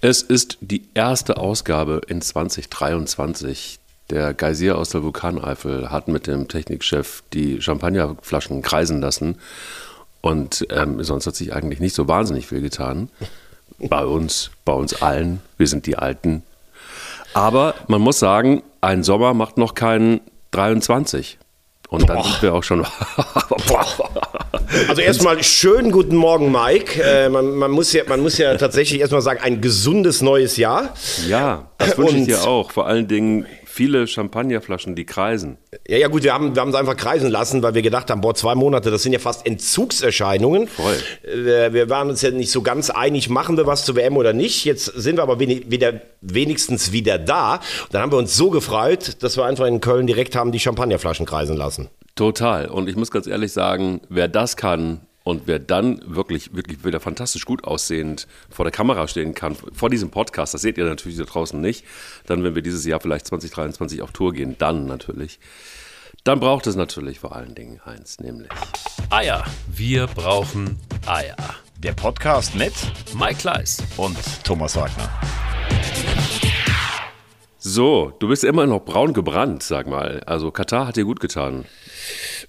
Es ist die erste Ausgabe in 2023. Der Geysir aus der Vulkaneifel hat mit dem Technikchef die Champagnerflaschen kreisen lassen. Und ähm, sonst hat sich eigentlich nicht so wahnsinnig viel getan. Bei uns, bei uns allen. Wir sind die Alten. Aber man muss sagen, ein Sommer macht noch keinen 23. Und dann sind wir auch schon. also erstmal schönen guten Morgen, Mike. Äh, man, man, muss ja, man muss ja tatsächlich erstmal sagen, ein gesundes neues Jahr. Ja, das wünsche ich dir auch. Vor allen Dingen viele Champagnerflaschen, die kreisen. Ja, ja, gut, wir haben, wir haben es einfach kreisen lassen, weil wir gedacht haben, boah, zwei Monate, das sind ja fast Entzugserscheinungen. Voll. Wir, wir waren uns ja nicht so ganz einig, machen wir was zur WM oder nicht. Jetzt sind wir aber wieder, wenigstens wieder da. Und dann haben wir uns so gefreut, dass wir einfach in Köln direkt haben die Champagnerflaschen kreisen lassen. Total. Und ich muss ganz ehrlich sagen, wer das kann, und wer dann wirklich, wirklich wieder fantastisch gut aussehend vor der Kamera stehen kann, vor diesem Podcast, das seht ihr natürlich da draußen nicht, dann, wenn wir dieses Jahr vielleicht 2023 auf Tour gehen, dann natürlich. Dann braucht es natürlich vor allen Dingen eins, nämlich Eier. Wir brauchen Eier. Der Podcast mit Mike Kleiss und Thomas Wagner. So, du bist immer noch braun gebrannt, sag mal. Also Katar hat dir gut getan.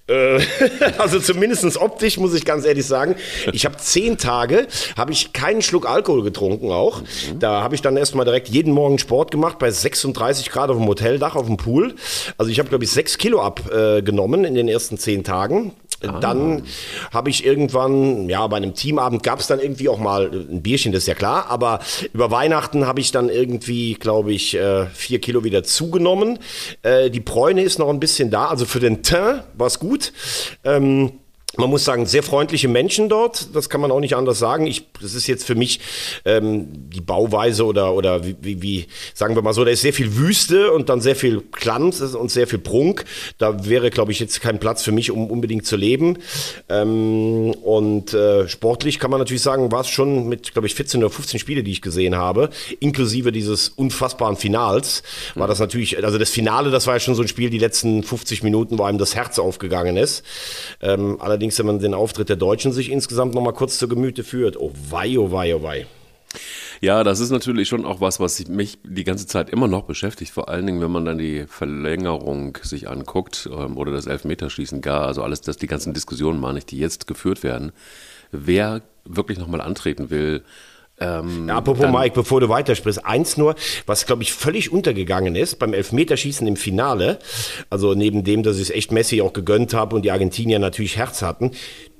Äh, also zumindest optisch muss ich ganz ehrlich sagen, ich habe zehn Tage, habe ich keinen Schluck Alkohol getrunken auch. Mhm. Da habe ich dann erstmal direkt jeden Morgen Sport gemacht bei 36 Grad auf dem Hoteldach, auf dem Pool. Also ich habe, glaube ich, sechs Kilo abgenommen in den ersten zehn Tagen. Ah. Dann habe ich irgendwann, ja, bei einem Teamabend gab es dann irgendwie auch mal ein Bierchen, das ist ja klar, aber über Weihnachten habe ich dann irgendwie, glaube ich, äh, vier Kilo wieder zugenommen. Äh, die Bräune ist noch ein bisschen da, also für den Teint war es gut. Ähm, man muss sagen, sehr freundliche Menschen dort, das kann man auch nicht anders sagen. Ich, das ist jetzt für mich ähm, die Bauweise oder, oder wie, wie, wie, sagen wir mal so, da ist sehr viel Wüste und dann sehr viel Glanz und sehr viel Prunk. Da wäre, glaube ich, jetzt kein Platz für mich, um unbedingt zu leben. Ähm, und äh, sportlich kann man natürlich sagen, war es schon mit, glaube ich, 14 oder 15 Spiele, die ich gesehen habe, inklusive dieses unfassbaren Finals, war das natürlich, also das Finale, das war ja schon so ein Spiel, die letzten 50 Minuten, wo einem das Herz aufgegangen ist. Ähm, Allerdings, wenn man den Auftritt der Deutschen sich insgesamt noch mal kurz zu Gemüte führt, oh wei, oh wei, oh wei. Ja, das ist natürlich schon auch was, was mich die ganze Zeit immer noch beschäftigt. Vor allen Dingen, wenn man dann die Verlängerung sich anguckt ähm, oder das Elfmeterschießen gar, also alles, das die ganzen Diskussionen, meine ich, die jetzt geführt werden. Wer wirklich nochmal antreten will, ähm, ja, apropos Mike, bevor du weitersprichst, eins nur, was glaube ich völlig untergegangen ist beim Elfmeterschießen im Finale, also neben dem, dass ich es echt Messi auch gegönnt habe und die Argentinier natürlich Herz hatten,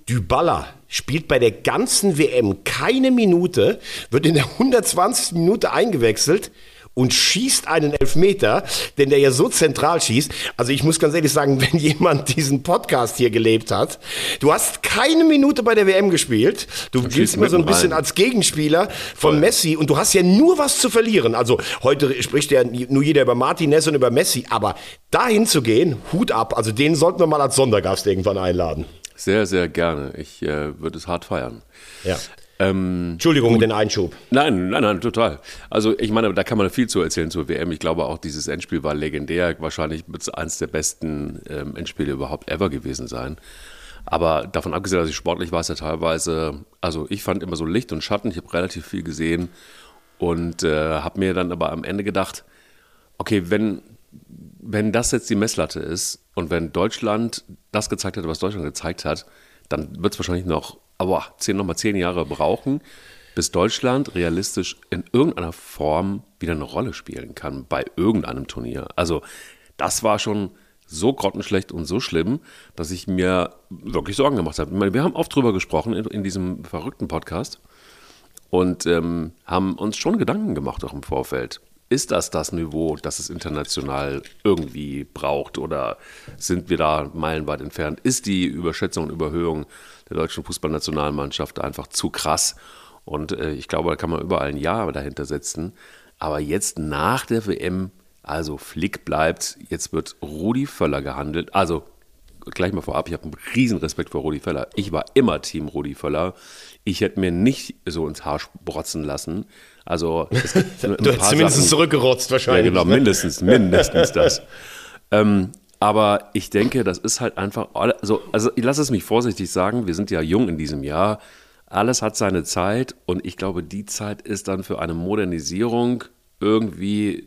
Dybala spielt bei der ganzen WM keine Minute, wird in der 120. Minute eingewechselt und schießt einen Elfmeter, denn der ja so zentral schießt. Also ich muss ganz ehrlich sagen, wenn jemand diesen Podcast hier gelebt hat, du hast keine Minute bei der WM gespielt, du giltst immer so ein bisschen rein. als Gegenspieler von Voll. Messi und du hast ja nur was zu verlieren. Also heute spricht ja nur jeder über Martinez und über Messi, aber dahin zu gehen, Hut ab, also den sollten wir mal als Sondergast irgendwann einladen. Sehr, sehr gerne. Ich äh, würde es hart feiern. Ja. Ähm, Entschuldigung, gut. den Einschub. Nein, nein, nein, total. Also ich meine, da kann man viel zu erzählen zur WM. Ich glaube auch, dieses Endspiel war legendär. Wahrscheinlich wird es eines der besten ähm, Endspiele überhaupt ever gewesen sein. Aber davon abgesehen, dass ich sportlich war, es ja teilweise, also ich fand immer so Licht und Schatten. Ich habe relativ viel gesehen und äh, habe mir dann aber am Ende gedacht, okay, wenn, wenn das jetzt die Messlatte ist und wenn Deutschland das gezeigt hat, was Deutschland gezeigt hat, dann wird es wahrscheinlich noch aber zehn, nochmal zehn Jahre brauchen, bis Deutschland realistisch in irgendeiner Form wieder eine Rolle spielen kann bei irgendeinem Turnier. Also das war schon so grottenschlecht und so schlimm, dass ich mir wirklich Sorgen gemacht habe. Meine, wir haben oft drüber gesprochen in, in diesem verrückten Podcast und ähm, haben uns schon Gedanken gemacht auch im Vorfeld. Ist das das Niveau, das es international irgendwie braucht oder sind wir da meilenweit entfernt? Ist die Überschätzung und Überhöhung der deutschen Fußballnationalmannschaft einfach zu krass. Und äh, ich glaube, da kann man überall ein Ja dahinter setzen. Aber jetzt nach der WM, also Flick bleibt, jetzt wird Rudi Völler gehandelt. Also gleich mal vorab, ich habe einen riesen Respekt vor Rudi Völler. Ich war immer Team Rudi Völler. Ich hätte mir nicht so ins Haar sprotzen lassen. Also du hättest zumindest Sachen, zurückgerotzt wahrscheinlich. Ja, genau, ne? mindestens, mindestens das. Ähm, aber ich denke, das ist halt einfach, also, also ich lasse es mich vorsichtig sagen, wir sind ja jung in diesem Jahr, alles hat seine Zeit und ich glaube, die Zeit ist dann für eine Modernisierung irgendwie,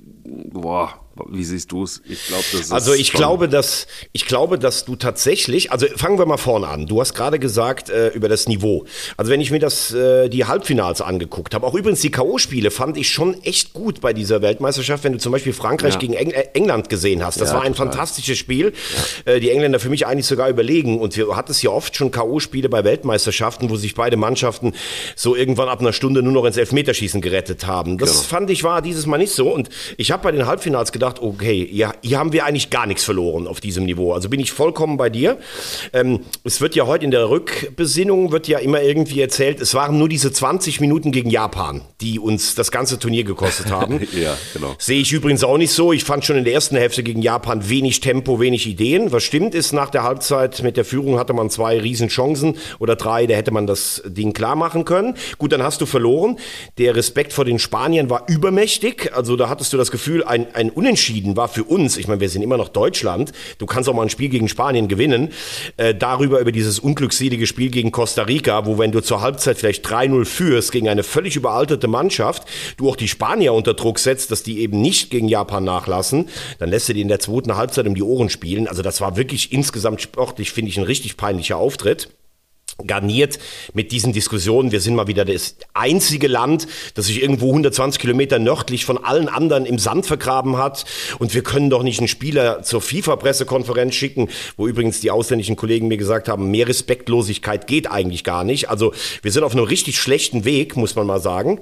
boah, wie siehst du es? Ich glaube, das ist Also ich glaube, dass ich glaube, dass du tatsächlich, also fangen wir mal vorne an. Du hast gerade gesagt äh, über das Niveau. Also wenn ich mir das äh, die Halbfinals angeguckt habe, auch übrigens die KO-Spiele fand ich schon echt gut bei dieser Weltmeisterschaft. Wenn du zum Beispiel Frankreich ja. gegen Eng äh, England gesehen hast, das ja, war ein total. fantastisches Spiel. Ja. Äh, die Engländer für mich eigentlich sogar überlegen. Und wir hatten es ja oft schon KO-Spiele bei Weltmeisterschaften, wo sich beide Mannschaften so irgendwann ab einer Stunde nur noch ins Elfmeterschießen gerettet haben. Das genau. fand ich war dieses Mal nicht so. Und ich habe bei den Halbfinals gedacht gedacht, okay, ja, hier haben wir eigentlich gar nichts verloren auf diesem Niveau. Also bin ich vollkommen bei dir. Ähm, es wird ja heute in der Rückbesinnung, wird ja immer irgendwie erzählt, es waren nur diese 20 Minuten gegen Japan, die uns das ganze Turnier gekostet haben. ja, genau. Sehe ich übrigens auch nicht so. Ich fand schon in der ersten Hälfte gegen Japan wenig Tempo, wenig Ideen. Was stimmt ist, nach der Halbzeit mit der Führung hatte man zwei Riesenchancen oder drei, da hätte man das Ding klar machen können. Gut, dann hast du verloren. Der Respekt vor den Spaniern war übermächtig. Also da hattest du das Gefühl, ein, ein Unentschieden Unentschieden war für uns, ich meine, wir sind immer noch Deutschland, du kannst auch mal ein Spiel gegen Spanien gewinnen, äh, darüber über dieses unglückselige Spiel gegen Costa Rica, wo wenn du zur Halbzeit vielleicht 3-0 führst gegen eine völlig überalterte Mannschaft, du auch die Spanier unter Druck setzt, dass die eben nicht gegen Japan nachlassen, dann lässt du die in der zweiten Halbzeit um die Ohren spielen. Also das war wirklich insgesamt sportlich, finde ich, ein richtig peinlicher Auftritt garniert mit diesen Diskussionen. Wir sind mal wieder das einzige Land, das sich irgendwo 120 Kilometer nördlich von allen anderen im Sand vergraben hat. Und wir können doch nicht einen Spieler zur FIFA-Pressekonferenz schicken, wo übrigens die ausländischen Kollegen mir gesagt haben, mehr Respektlosigkeit geht eigentlich gar nicht. Also wir sind auf einem richtig schlechten Weg, muss man mal sagen.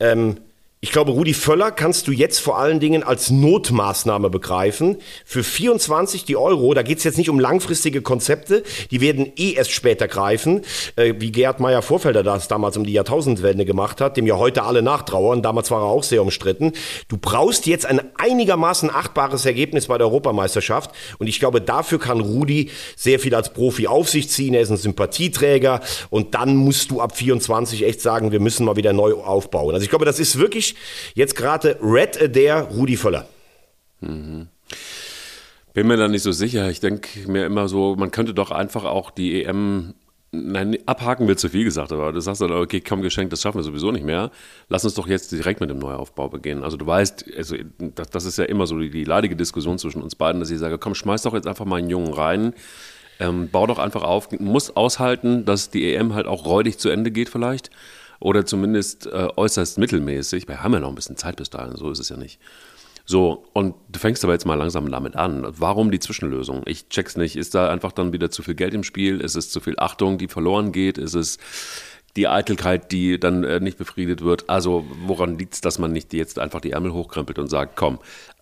Ähm, ich glaube, Rudi Völler kannst du jetzt vor allen Dingen als Notmaßnahme begreifen. Für 24 die Euro, da geht es jetzt nicht um langfristige Konzepte, die werden eh erst später greifen, äh, wie Gerhard Meyer Vorfelder das damals um die Jahrtausendwende gemacht hat, dem ja heute alle nachtrauern. Damals war er auch sehr umstritten. Du brauchst jetzt ein einigermaßen achtbares Ergebnis bei der Europameisterschaft und ich glaube, dafür kann Rudi sehr viel als Profi auf sich ziehen. Er ist ein Sympathieträger und dann musst du ab 24 echt sagen, wir müssen mal wieder neu aufbauen. Also ich glaube, das ist wirklich jetzt gerade Red Adair Rudi Völler. Mhm. Bin mir da nicht so sicher. Ich denke mir immer so, man könnte doch einfach auch die EM Nein, abhaken wird zu viel gesagt, aber du sagst dann, okay, komm, geschenkt, das schaffen wir sowieso nicht mehr. Lass uns doch jetzt direkt mit dem Neuaufbau beginnen. Also du weißt, also das, das ist ja immer so die, die, leidige Diskussion zwischen uns beiden, dass ich sage, komm, schmeiß doch jetzt einfach mal einen Jungen rein, ähm, bau doch einfach auf, muss aushalten, dass die EM halt auch räudig zu Ende geht vielleicht oder zumindest äh, äußerst mittelmäßig. Wir haben ja noch ein bisschen Zeit bis dahin, so ist es ja nicht. So, und du fängst aber jetzt mal langsam damit an. Warum die Zwischenlösung? Ich check's nicht. Ist da einfach dann wieder zu viel Geld im Spiel? Ist es zu viel Achtung, die verloren geht? Ist es die Eitelkeit, die dann äh, nicht befriedet wird? Also, woran liegt's, dass man nicht jetzt einfach die Ärmel hochkrempelt und sagt, komm,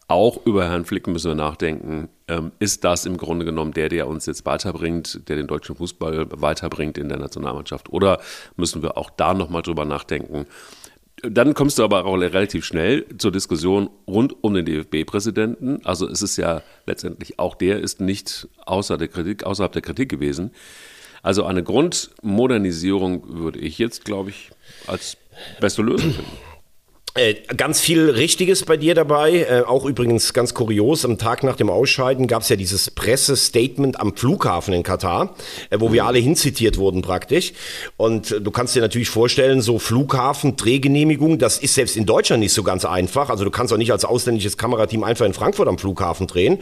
auch über Herrn Flick müssen wir nachdenken. Ähm, ist das im Grunde genommen der, der uns jetzt weiterbringt, der den deutschen Fußball weiterbringt in der Nationalmannschaft? Oder müssen wir auch da nochmal drüber nachdenken? Dann kommst du aber auch relativ schnell zur Diskussion rund um den DFB-Präsidenten. Also es ist ja letztendlich auch der ist nicht außer der Kritik, außerhalb der Kritik gewesen. Also eine Grundmodernisierung würde ich jetzt, glaube ich, als beste Lösung finden. Äh, ganz viel Richtiges bei dir dabei. Äh, auch übrigens ganz kurios, am Tag nach dem Ausscheiden gab es ja dieses Pressestatement am Flughafen in Katar, äh, wo wir alle hinzitiert wurden praktisch. Und äh, du kannst dir natürlich vorstellen, so Flughafen, Drehgenehmigung, das ist selbst in Deutschland nicht so ganz einfach. Also du kannst auch nicht als ausländisches Kamerateam einfach in Frankfurt am Flughafen drehen.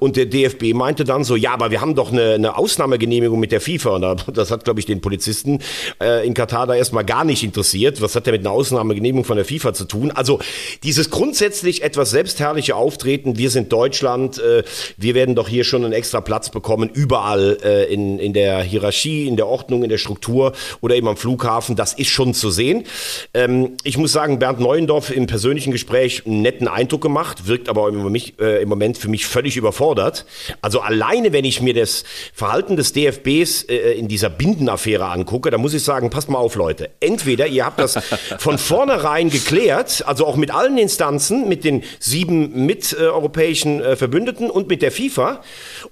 Und der DFB meinte dann so, ja, aber wir haben doch eine, eine Ausnahmegenehmigung mit der FIFA. Und das hat, glaube ich, den Polizisten äh, in Katar da erstmal gar nicht interessiert. Was hat der mit einer Ausnahmegenehmigung von der FIFA zu tun? Tun. Also dieses grundsätzlich etwas selbstherrliche Auftreten, wir sind Deutschland, äh, wir werden doch hier schon einen extra Platz bekommen, überall äh, in, in der Hierarchie, in der Ordnung, in der Struktur oder eben am Flughafen, das ist schon zu sehen. Ähm, ich muss sagen, Bernd Neuendorf im persönlichen Gespräch einen netten Eindruck gemacht, wirkt aber im, mich, äh, im Moment für mich völlig überfordert. Also alleine, wenn ich mir das Verhalten des DFBs äh, in dieser Bindenaffäre angucke, da muss ich sagen, passt mal auf, Leute. Entweder ihr habt das von vornherein geklärt, erklärt, also auch mit allen Instanzen, mit den sieben miteuropäischen äh, Verbündeten und mit der FIFA.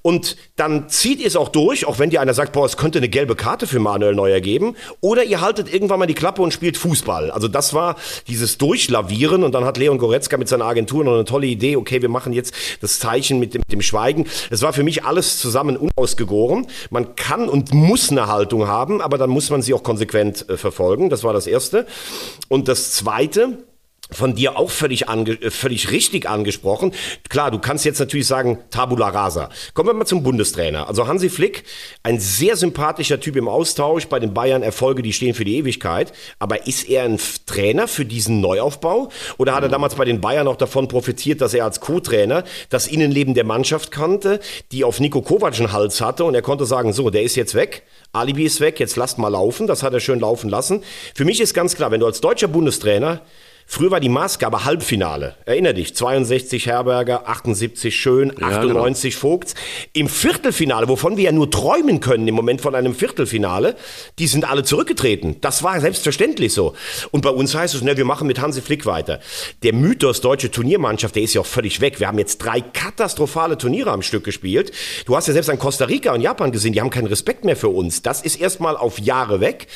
Und dann zieht ihr es auch durch, auch wenn dir einer sagt, boah, es könnte eine gelbe Karte für Manuel Neuer geben. Oder ihr haltet irgendwann mal die Klappe und spielt Fußball. Also das war dieses Durchlavieren und dann hat Leon Goretzka mit seiner Agentur noch eine tolle Idee, okay, wir machen jetzt das Zeichen mit dem, mit dem Schweigen. Es war für mich alles zusammen unausgegoren. Man kann und muss eine Haltung haben, aber dann muss man sie auch konsequent äh, verfolgen. Das war das Erste. Und das Zweite, von dir auch völlig, ange, äh, völlig richtig angesprochen. Klar, du kannst jetzt natürlich sagen, Tabula rasa. Kommen wir mal zum Bundestrainer. Also Hansi Flick, ein sehr sympathischer Typ im Austausch, bei den Bayern Erfolge, die stehen für die Ewigkeit. Aber ist er ein Trainer für diesen Neuaufbau? Oder hat er damals bei den Bayern auch davon profitiert, dass er als Co-Trainer das Innenleben der Mannschaft kannte, die auf Nico Kovac einen Hals hatte und er konnte sagen, so, der ist jetzt weg, Alibi ist weg, jetzt lasst mal laufen. Das hat er schön laufen lassen. Für mich ist ganz klar, wenn du als deutscher Bundestrainer Früher war die Maßgabe Halbfinale. Erinner dich, 62 Herberger, 78 Schön, 98 ja, genau. Vogts. Im Viertelfinale, wovon wir ja nur träumen können im Moment von einem Viertelfinale, die sind alle zurückgetreten. Das war selbstverständlich so. Und bei uns heißt es, ne, wir machen mit Hansi Flick weiter. Der Mythos deutsche Turniermannschaft, der ist ja auch völlig weg. Wir haben jetzt drei katastrophale Turniere am Stück gespielt. Du hast ja selbst an Costa Rica und Japan gesehen, die haben keinen Respekt mehr für uns. Das ist erstmal auf Jahre weg.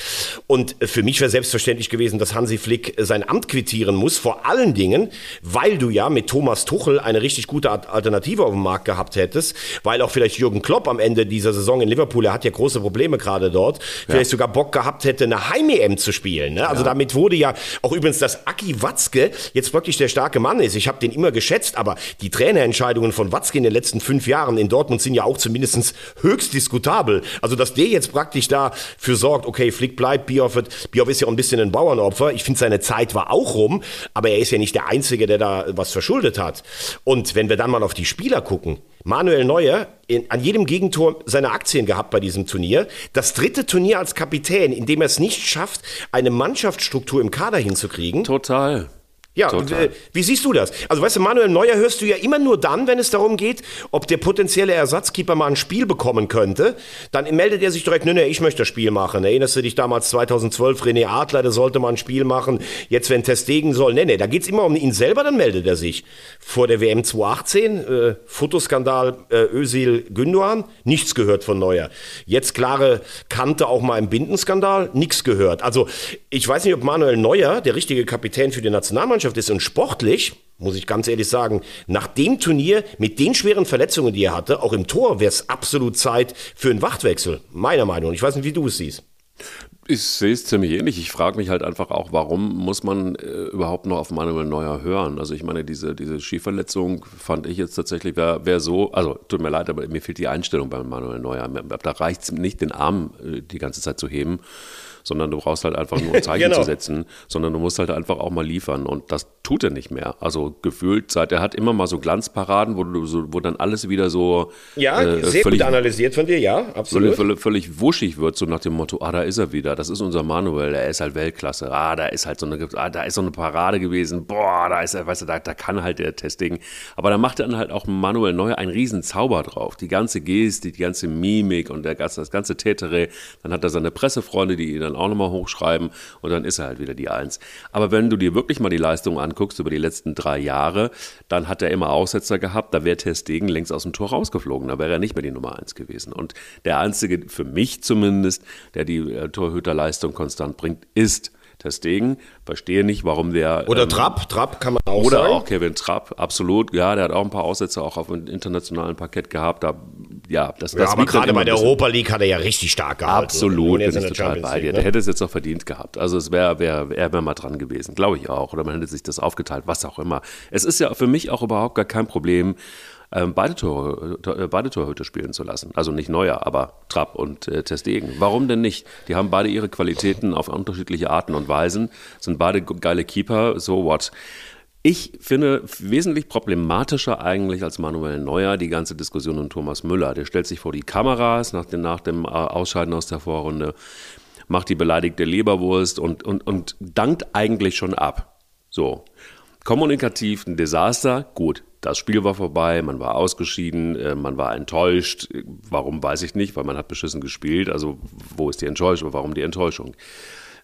Und für mich wäre selbstverständlich gewesen, dass Hansi Flick sein Amt quittiert akzeptieren muss, vor allen Dingen, weil du ja mit Thomas Tuchel eine richtig gute Alternative auf dem Markt gehabt hättest, weil auch vielleicht Jürgen Klopp am Ende dieser Saison in Liverpool, er hat ja große Probleme gerade dort, vielleicht sogar Bock gehabt hätte, eine Heim-EM zu spielen. Ne? Also ja. damit wurde ja auch übrigens, dass Aki Watzke jetzt wirklich der starke Mann ist. Ich habe den immer geschätzt, aber die Trainerentscheidungen von Watzke in den letzten fünf Jahren in Dortmund sind ja auch zumindest höchst diskutabel. Also dass der jetzt praktisch dafür sorgt, okay, Flick bleibt, Bioff, Bioff ist ja auch ein bisschen ein Bauernopfer. Ich finde, seine Zeit war auch rum rum, aber er ist ja nicht der Einzige, der da was verschuldet hat. Und wenn wir dann mal auf die Spieler gucken, Manuel Neuer in, an jedem Gegentor seine Aktien gehabt bei diesem Turnier. Das dritte Turnier als Kapitän, in dem er es nicht schafft, eine Mannschaftsstruktur im Kader hinzukriegen. Total. Ja, Total. wie siehst du das? Also weißt du, Manuel Neuer hörst du ja immer nur dann, wenn es darum geht, ob der potenzielle Ersatzkeeper mal ein Spiel bekommen könnte. Dann meldet er sich direkt, nee, nee, ich möchte das Spiel machen. Erinnerst du dich damals 2012, René Adler, der sollte mal ein Spiel machen. Jetzt, wenn Testegen soll, nee, nee, da geht's immer um ihn selber, dann meldet er sich. Vor der WM 2018, äh, Fotoskandal äh, Özil Gündoğan, nichts gehört von Neuer. Jetzt klare Kante auch mal im Bindenskandal, nichts gehört. Also ich weiß nicht, ob Manuel Neuer der richtige Kapitän für die Nationalmannschaft Mannschaft ist und sportlich, muss ich ganz ehrlich sagen, nach dem Turnier mit den schweren Verletzungen, die er hatte, auch im Tor wäre es absolut Zeit für einen Wachtwechsel, meiner Meinung. Ich weiß nicht, wie du es siehst. Ich sehe es ziemlich ähnlich. Ich frage mich halt einfach auch, warum muss man äh, überhaupt noch auf Manuel Neuer hören? Also ich meine, diese, diese Skiverletzung fand ich jetzt tatsächlich, wäre wär so, also tut mir leid, aber mir fehlt die Einstellung bei Manuel Neuer. Da reicht es nicht, den Arm äh, die ganze Zeit zu heben, sondern du brauchst halt einfach nur ein Zeichen genau. zu setzen, sondern du musst halt einfach auch mal liefern und das tut er nicht mehr. Also gefühlt, seit er hat immer mal so Glanzparaden, wo, du so, wo dann alles wieder so ja, äh, sehr völlig, gut analysiert von dir, ja, absolut. Völlig, völlig wuschig wird, so nach dem Motto, ah, da ist er wieder, das ist unser Manuel, der ist halt Weltklasse, ah, da ist halt so eine, ah, da ist so eine Parade gewesen, boah, da ist er, weißt du, da, da kann halt der Testing. Aber da macht dann halt auch Manuel Neuer einen riesen Zauber drauf. Die ganze Gestik, die ganze Mimik und der, das ganze Tätere. Dann hat er seine Pressefreunde, die ihn dann auch nochmal hochschreiben und dann ist er halt wieder die Eins. Aber wenn du dir wirklich mal die Leistung anguckst über die letzten drei Jahre, dann hat er immer Aussetzer gehabt, da wäre Testegen längst aus dem Tor rausgeflogen, da wäre er nicht mehr die Nummer Eins gewesen. Und der Einzige, für mich zumindest, der die äh, Torhüterleistung konstant bringt, ist Testegen. Verstehe nicht, warum der. Oder ähm, Trapp, Trapp kann man auch oder sagen. Oder auch Kevin Trapp, absolut. Ja, der hat auch ein paar Aussätze auch auf dem internationalen Parkett gehabt. Da, ja, das, ja, das aber gerade bei der Europa League hat er ja richtig stark gehabt. Absolut, bin ich total bei dir. Ne? Der hätte es jetzt auch verdient gehabt. Also es wäre wär, wär, wär mal dran gewesen, glaube ich auch. Oder man hätte sich das aufgeteilt, was auch immer. Es ist ja für mich auch überhaupt gar kein Problem, ähm, beide, Tore, äh, beide Torhüter spielen zu lassen. Also nicht Neuer, aber Trapp und äh, Testegen. Warum denn nicht? Die haben beide ihre Qualitäten auf unterschiedliche Arten und Weisen, sind beide geile Keeper, so what. Ich finde wesentlich problematischer eigentlich als Manuel Neuer die ganze Diskussion um Thomas Müller. Der stellt sich vor die Kameras nach dem, nach dem äh, Ausscheiden aus der Vorrunde, macht die beleidigte Leberwurst und, und, und dankt eigentlich schon ab. So. Kommunikativ ein Desaster, gut. Das Spiel war vorbei, man war ausgeschieden, äh, man war enttäuscht. Warum weiß ich nicht, weil man hat beschissen gespielt. Also wo ist die Enttäuschung? Warum die Enttäuschung?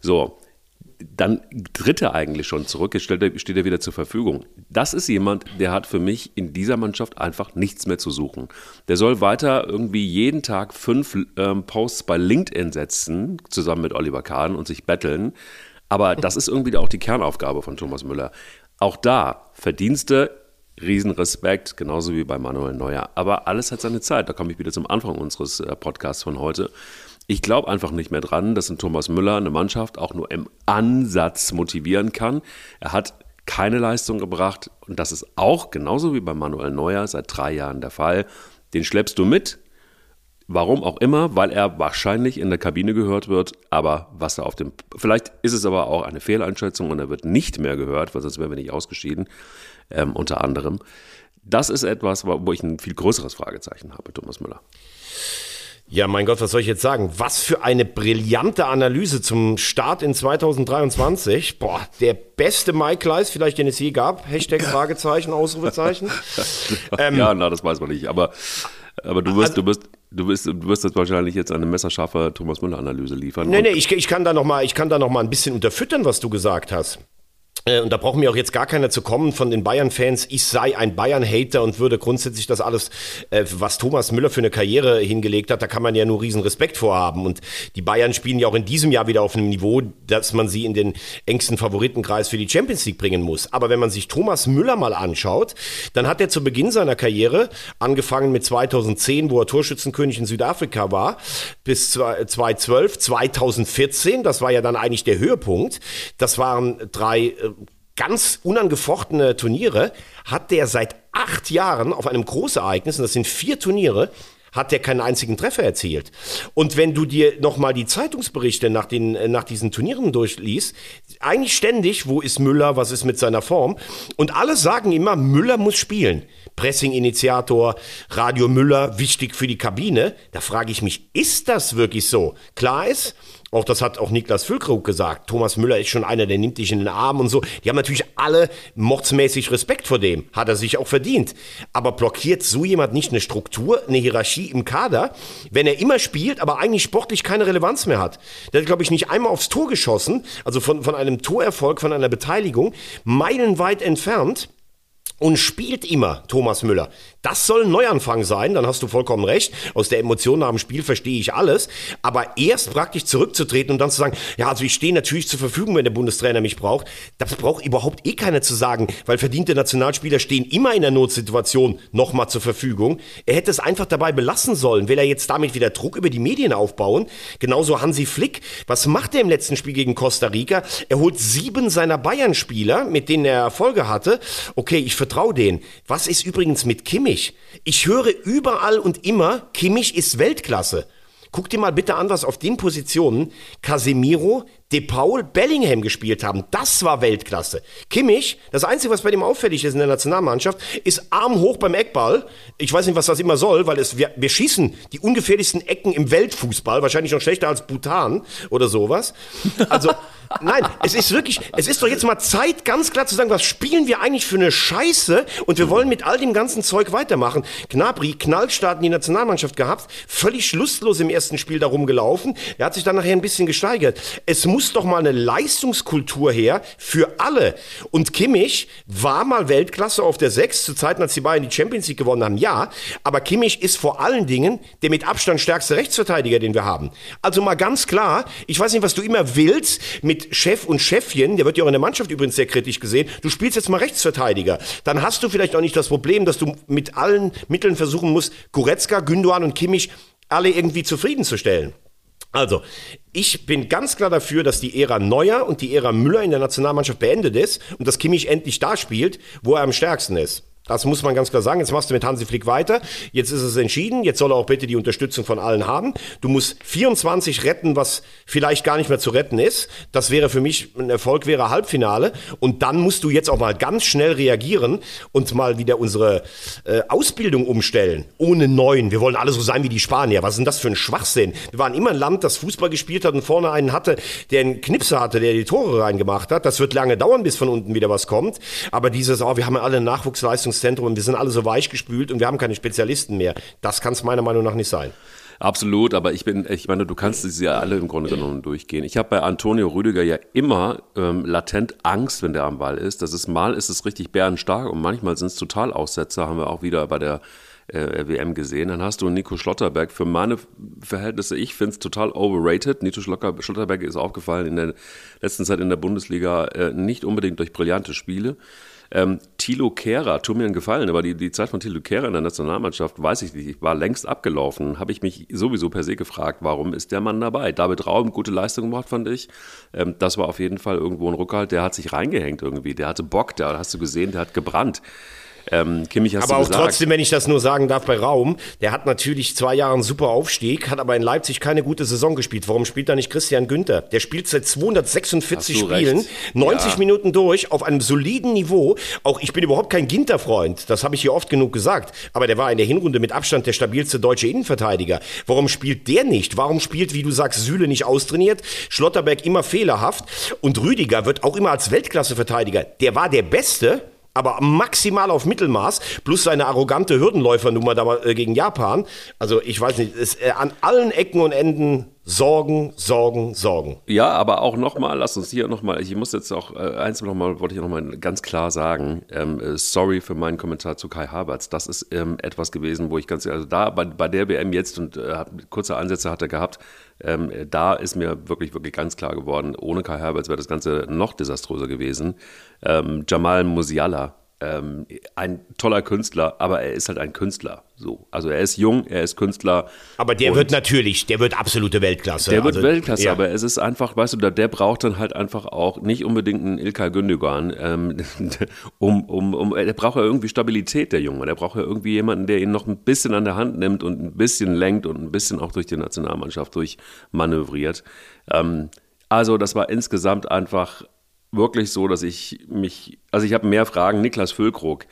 So, dann tritt er eigentlich schon zurück, jetzt steht er, steht er wieder zur Verfügung. Das ist jemand, der hat für mich in dieser Mannschaft einfach nichts mehr zu suchen. Der soll weiter irgendwie jeden Tag fünf ähm, Posts bei LinkedIn setzen, zusammen mit Oliver Kahn und sich betteln. Aber das ist irgendwie auch die Kernaufgabe von Thomas Müller. Auch da Verdienste, Riesenrespekt, genauso wie bei Manuel Neuer. Aber alles hat seine Zeit. Da komme ich wieder zum Anfang unseres äh, Podcasts von heute. Ich glaube einfach nicht mehr dran, dass ein Thomas Müller eine Mannschaft auch nur im Ansatz motivieren kann. Er hat keine Leistung gebracht und das ist auch genauso wie bei Manuel Neuer seit drei Jahren der Fall. Den schleppst du mit, Warum auch immer, weil er wahrscheinlich in der Kabine gehört wird, aber was da auf dem. Vielleicht ist es aber auch eine Fehleinschätzung und er wird nicht mehr gehört, weil sonst wären wir nicht ausgeschieden, ähm, unter anderem. Das ist etwas, wo ich ein viel größeres Fragezeichen habe, Thomas Müller. Ja, mein Gott, was soll ich jetzt sagen? Was für eine brillante Analyse zum Start in 2023. Boah, der beste Mike Leis, vielleicht den es je gab. Hashtag Fragezeichen, Ausrufezeichen. ähm, ja, na, das weiß man nicht. Aber, aber du wirst, also, du wirst, du wirst, du wirst jetzt wahrscheinlich jetzt eine messerscharfe Thomas Müller Analyse liefern. Nee, nee, ich, ich kann da noch mal, ich kann da noch mal ein bisschen unterfüttern, was du gesagt hast. Äh, und da braucht mir auch jetzt gar keiner zu kommen von den Bayern-Fans, ich sei ein Bayern-Hater und würde grundsätzlich das alles, äh, was Thomas Müller für eine Karriere hingelegt hat, da kann man ja nur riesen Respekt vorhaben. Und die Bayern spielen ja auch in diesem Jahr wieder auf einem Niveau, dass man sie in den engsten Favoritenkreis für die Champions League bringen muss. Aber wenn man sich Thomas Müller mal anschaut, dann hat er zu Beginn seiner Karriere, angefangen mit 2010, wo er Torschützenkönig in Südafrika war, bis 2012, 2014, das war ja dann eigentlich der Höhepunkt. Das waren drei ganz unangefochtene Turniere, hat der seit acht Jahren auf einem Großereignis, und das sind vier Turniere, hat der keinen einzigen Treffer erzielt. Und wenn du dir nochmal die Zeitungsberichte nach, den, nach diesen Turnieren durchliest, eigentlich ständig, wo ist Müller, was ist mit seiner Form? Und alle sagen immer, Müller muss spielen. Pressing-Initiator, Radio Müller, wichtig für die Kabine. Da frage ich mich, ist das wirklich so? Klar ist, auch das hat auch Niklas Füllkrug gesagt. Thomas Müller ist schon einer, der nimmt dich in den Arm und so. Die haben natürlich alle mordsmäßig Respekt vor dem. Hat er sich auch verdient. Aber blockiert so jemand nicht eine Struktur, eine Hierarchie im Kader, wenn er immer spielt, aber eigentlich sportlich keine Relevanz mehr hat? Der hat, glaube ich, nicht einmal aufs Tor geschossen, also von, von einem Torerfolg, von einer Beteiligung, meilenweit entfernt und spielt immer Thomas Müller. Das soll ein Neuanfang sein, dann hast du vollkommen recht. Aus der Emotion nach dem Spiel verstehe ich alles. Aber erst praktisch zurückzutreten und dann zu sagen, ja, also ich stehe natürlich zur Verfügung, wenn der Bundestrainer mich braucht, das braucht überhaupt eh keiner zu sagen, weil verdiente Nationalspieler stehen immer in der Notsituation nochmal zur Verfügung. Er hätte es einfach dabei belassen sollen. Will er jetzt damit wieder Druck über die Medien aufbauen? Genauso Hansi Flick. Was macht er im letzten Spiel gegen Costa Rica? Er holt sieben seiner Bayern-Spieler, mit denen er Erfolge hatte. Okay, ich vertraue denen. Was ist übrigens mit Kimmich? Kimmich. Ich höre überall und immer, Kimmich ist Weltklasse. Guck dir mal bitte an, was auf den Positionen Casemiro, De Paul, Bellingham gespielt haben. Das war Weltklasse. Kimmich, das Einzige, was bei dem auffällig ist in der Nationalmannschaft, ist Arm hoch beim Eckball. Ich weiß nicht, was das immer soll, weil es, wir, wir schießen die ungefährlichsten Ecken im Weltfußball, wahrscheinlich noch schlechter als Bhutan oder sowas. Also, nein, es ist wirklich, es ist doch jetzt mal Zeit, ganz klar zu sagen, was spielen wir eigentlich für eine Scheiße und wir wollen mit all dem ganzen Zeug weitermachen. Gnabry, Knallstart in die Nationalmannschaft gehabt, völlig lustlos im ersten Spiel darum gelaufen. Er hat sich dann nachher ein bisschen gesteigert. Es muss muss doch mal eine Leistungskultur her für alle. Und Kimmich war mal Weltklasse auf der 6 zu Zeiten, als die Bayern die Champions League gewonnen haben, ja. Aber Kimmich ist vor allen Dingen der mit Abstand stärkste Rechtsverteidiger, den wir haben. Also mal ganz klar, ich weiß nicht, was du immer willst mit Chef und Chefchen, der wird ja auch in der Mannschaft übrigens sehr kritisch gesehen, du spielst jetzt mal Rechtsverteidiger. Dann hast du vielleicht auch nicht das Problem, dass du mit allen Mitteln versuchen musst, Goretzka, Gündogan und Kimmich alle irgendwie zufriedenzustellen. Also, ich bin ganz klar dafür, dass die Ära Neuer und die Ära Müller in der Nationalmannschaft beendet ist und dass Kimmich endlich da spielt, wo er am stärksten ist. Das muss man ganz klar sagen. Jetzt machst du mit Hansi Flick weiter. Jetzt ist es entschieden. Jetzt soll er auch bitte die Unterstützung von allen haben. Du musst 24 retten, was vielleicht gar nicht mehr zu retten ist. Das wäre für mich ein Erfolg, wäre Halbfinale. Und dann musst du jetzt auch mal ganz schnell reagieren und mal wieder unsere äh, Ausbildung umstellen. Ohne Neuen. Wir wollen alle so sein wie die Spanier. Was ist denn das für ein Schwachsinn? Wir waren immer ein Land, das Fußball gespielt hat und vorne einen hatte, der einen Knipser hatte, der die Tore reingemacht hat. Das wird lange dauern, bis von unten wieder was kommt. Aber dieses, oh, wir haben ja alle Nachwuchsleistung Leistungszentrum wir sind alle so weichgespült und wir haben keine Spezialisten mehr. Das kann es meiner Meinung nach nicht sein. Absolut, aber ich bin, ich meine, du kannst sie ja alle im Grunde genommen durchgehen. Ich habe bei Antonio Rüdiger ja immer ähm, latent Angst, wenn der am Ball ist. Das ist mal ist es richtig bärenstark und manchmal sind es Totalaussetzer, haben wir auch wieder bei der äh, WM gesehen. Dann hast du Nico Schlotterberg. Für meine Verhältnisse, ich finde es total overrated. Nico Schlotterberg ist aufgefallen in der letzten Zeit in der Bundesliga äh, nicht unbedingt durch brillante Spiele. Ähm, Thilo Kehrer, tut mir einen Gefallen, aber die, die Zeit von Thilo Kehrer in der Nationalmannschaft, weiß ich nicht, war längst abgelaufen. Habe ich mich sowieso per se gefragt, warum ist der Mann dabei? David Raum, gute Leistung gemacht, fand ich. Ähm, das war auf jeden Fall irgendwo ein Rückhalt. Der hat sich reingehängt irgendwie. Der hatte Bock, da hast du gesehen, der hat gebrannt. Ähm, Kimmich hast aber auch gesagt. trotzdem, wenn ich das nur sagen darf bei Raum, der hat natürlich zwei Jahre einen super Aufstieg, hat aber in Leipzig keine gute Saison gespielt. Warum spielt da nicht Christian Günther? Der spielt seit 246 Spielen, recht. 90 Ja. Minuten durch, auf einem soliden Niveau. Auch ich bin überhaupt kein Ginter-Freund, das habe ich hier oft genug gesagt. Aber der war in der Hinrunde mit Abstand der stabilste deutsche Innenverteidiger. Warum spielt der nicht? Warum spielt, wie du sagst, Süle nicht austrainiert? Schlotterberg immer fehlerhaft und Rüdiger wird auch immer als Weltklasse-Verteidiger. Der war der Beste aber maximal auf Mittelmaß, plus seine arrogante Hürdenläufernummer da äh, gegen Japan. Also ich weiß nicht, es, äh, an allen Ecken und Enden Sorgen, Sorgen, Sorgen. Ja, aber auch nochmal, lass uns hier nochmal, ich muss jetzt auch, äh, eins nochmal, wollte ich nochmal ganz klar sagen, ähm, äh, sorry für meinen Kommentar zu Kai Havertz. Das ist ähm, etwas gewesen, wo ich ganz, also da bei, bei der WM jetzt und äh, kurze Ansätze hat er gehabt, ähm, äh, da ist mir wirklich, wirklich ganz klar geworden, ohne Kai Havertz wäre das Ganze noch desaströser gewesen. Ähm, Jamal Musiala, ähm, ein toller Künstler, aber er ist halt ein Künstler. So. Also er ist jung, er ist Künstler. Aber der wird natürlich, der wird absolute Weltklasse. der wird Also, Weltklasse, ja. aber es ist einfach, weißt du, der, der braucht dann halt einfach auch nicht unbedingt einen Ilkay Gündogan, ähm, um, um, um, der braucht ja irgendwie Stabilität, der Junge. Der braucht ja irgendwie jemanden, der ihn noch ein bisschen an der Hand nimmt und ein bisschen lenkt und ein bisschen auch durch die Nationalmannschaft durchmanövriert. Ähm, also das war insgesamt einfach wirklich so, dass ich mich, also ich habe mehr Fragen. Niklas Füllkrug,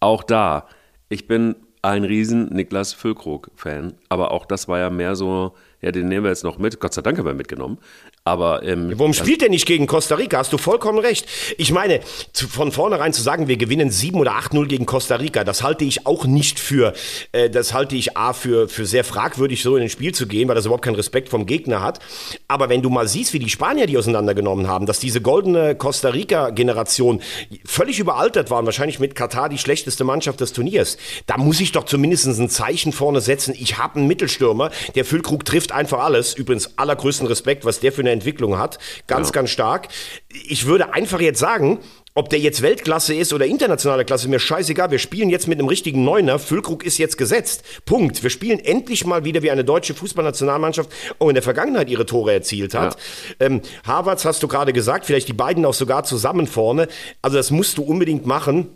auch da, ich bin ein riesen Niklas Füllkrug-Fan, aber auch das war ja mehr so, ja, den nehmen wir jetzt noch mit. Gott sei Dank haben wir mitgenommen. Aber ähm, Warum spielt er nicht gegen Costa Rica? Hast du vollkommen recht. Ich meine, zu, von vornherein zu sagen, wir gewinnen 7 oder 8-0 gegen Costa Rica, das halte ich auch nicht für, äh, das halte ich A für, für sehr fragwürdig, so in ein Spiel zu gehen, weil das überhaupt keinen Respekt vom Gegner hat. Aber wenn du mal siehst, wie die Spanier die auseinandergenommen haben, dass diese goldene Costa Rica-Generation völlig überaltert waren, wahrscheinlich mit Katar die schlechteste Mannschaft des Turniers, da muss ich doch zumindest ein Zeichen vorne setzen. Ich habe einen Mittelstürmer, der Füllkrug trifft einfach alles. Übrigens allergrößten Respekt, was der für eine Entwicklung hat. Ganz, ganz stark. Ich würde einfach jetzt sagen, ob der jetzt Weltklasse ist oder internationale Klasse, mir scheißegal. Wir spielen jetzt mit einem richtigen Neuner. Füllkrug ist jetzt gesetzt. Punkt. Wir spielen endlich mal wieder wie eine deutsche Fußballnationalmannschaft auch in der Vergangenheit ihre Tore erzielt hat. Ähm, Harvards hast du gerade gesagt, vielleicht die beiden auch sogar zusammen vorne. Also das musst du unbedingt machen.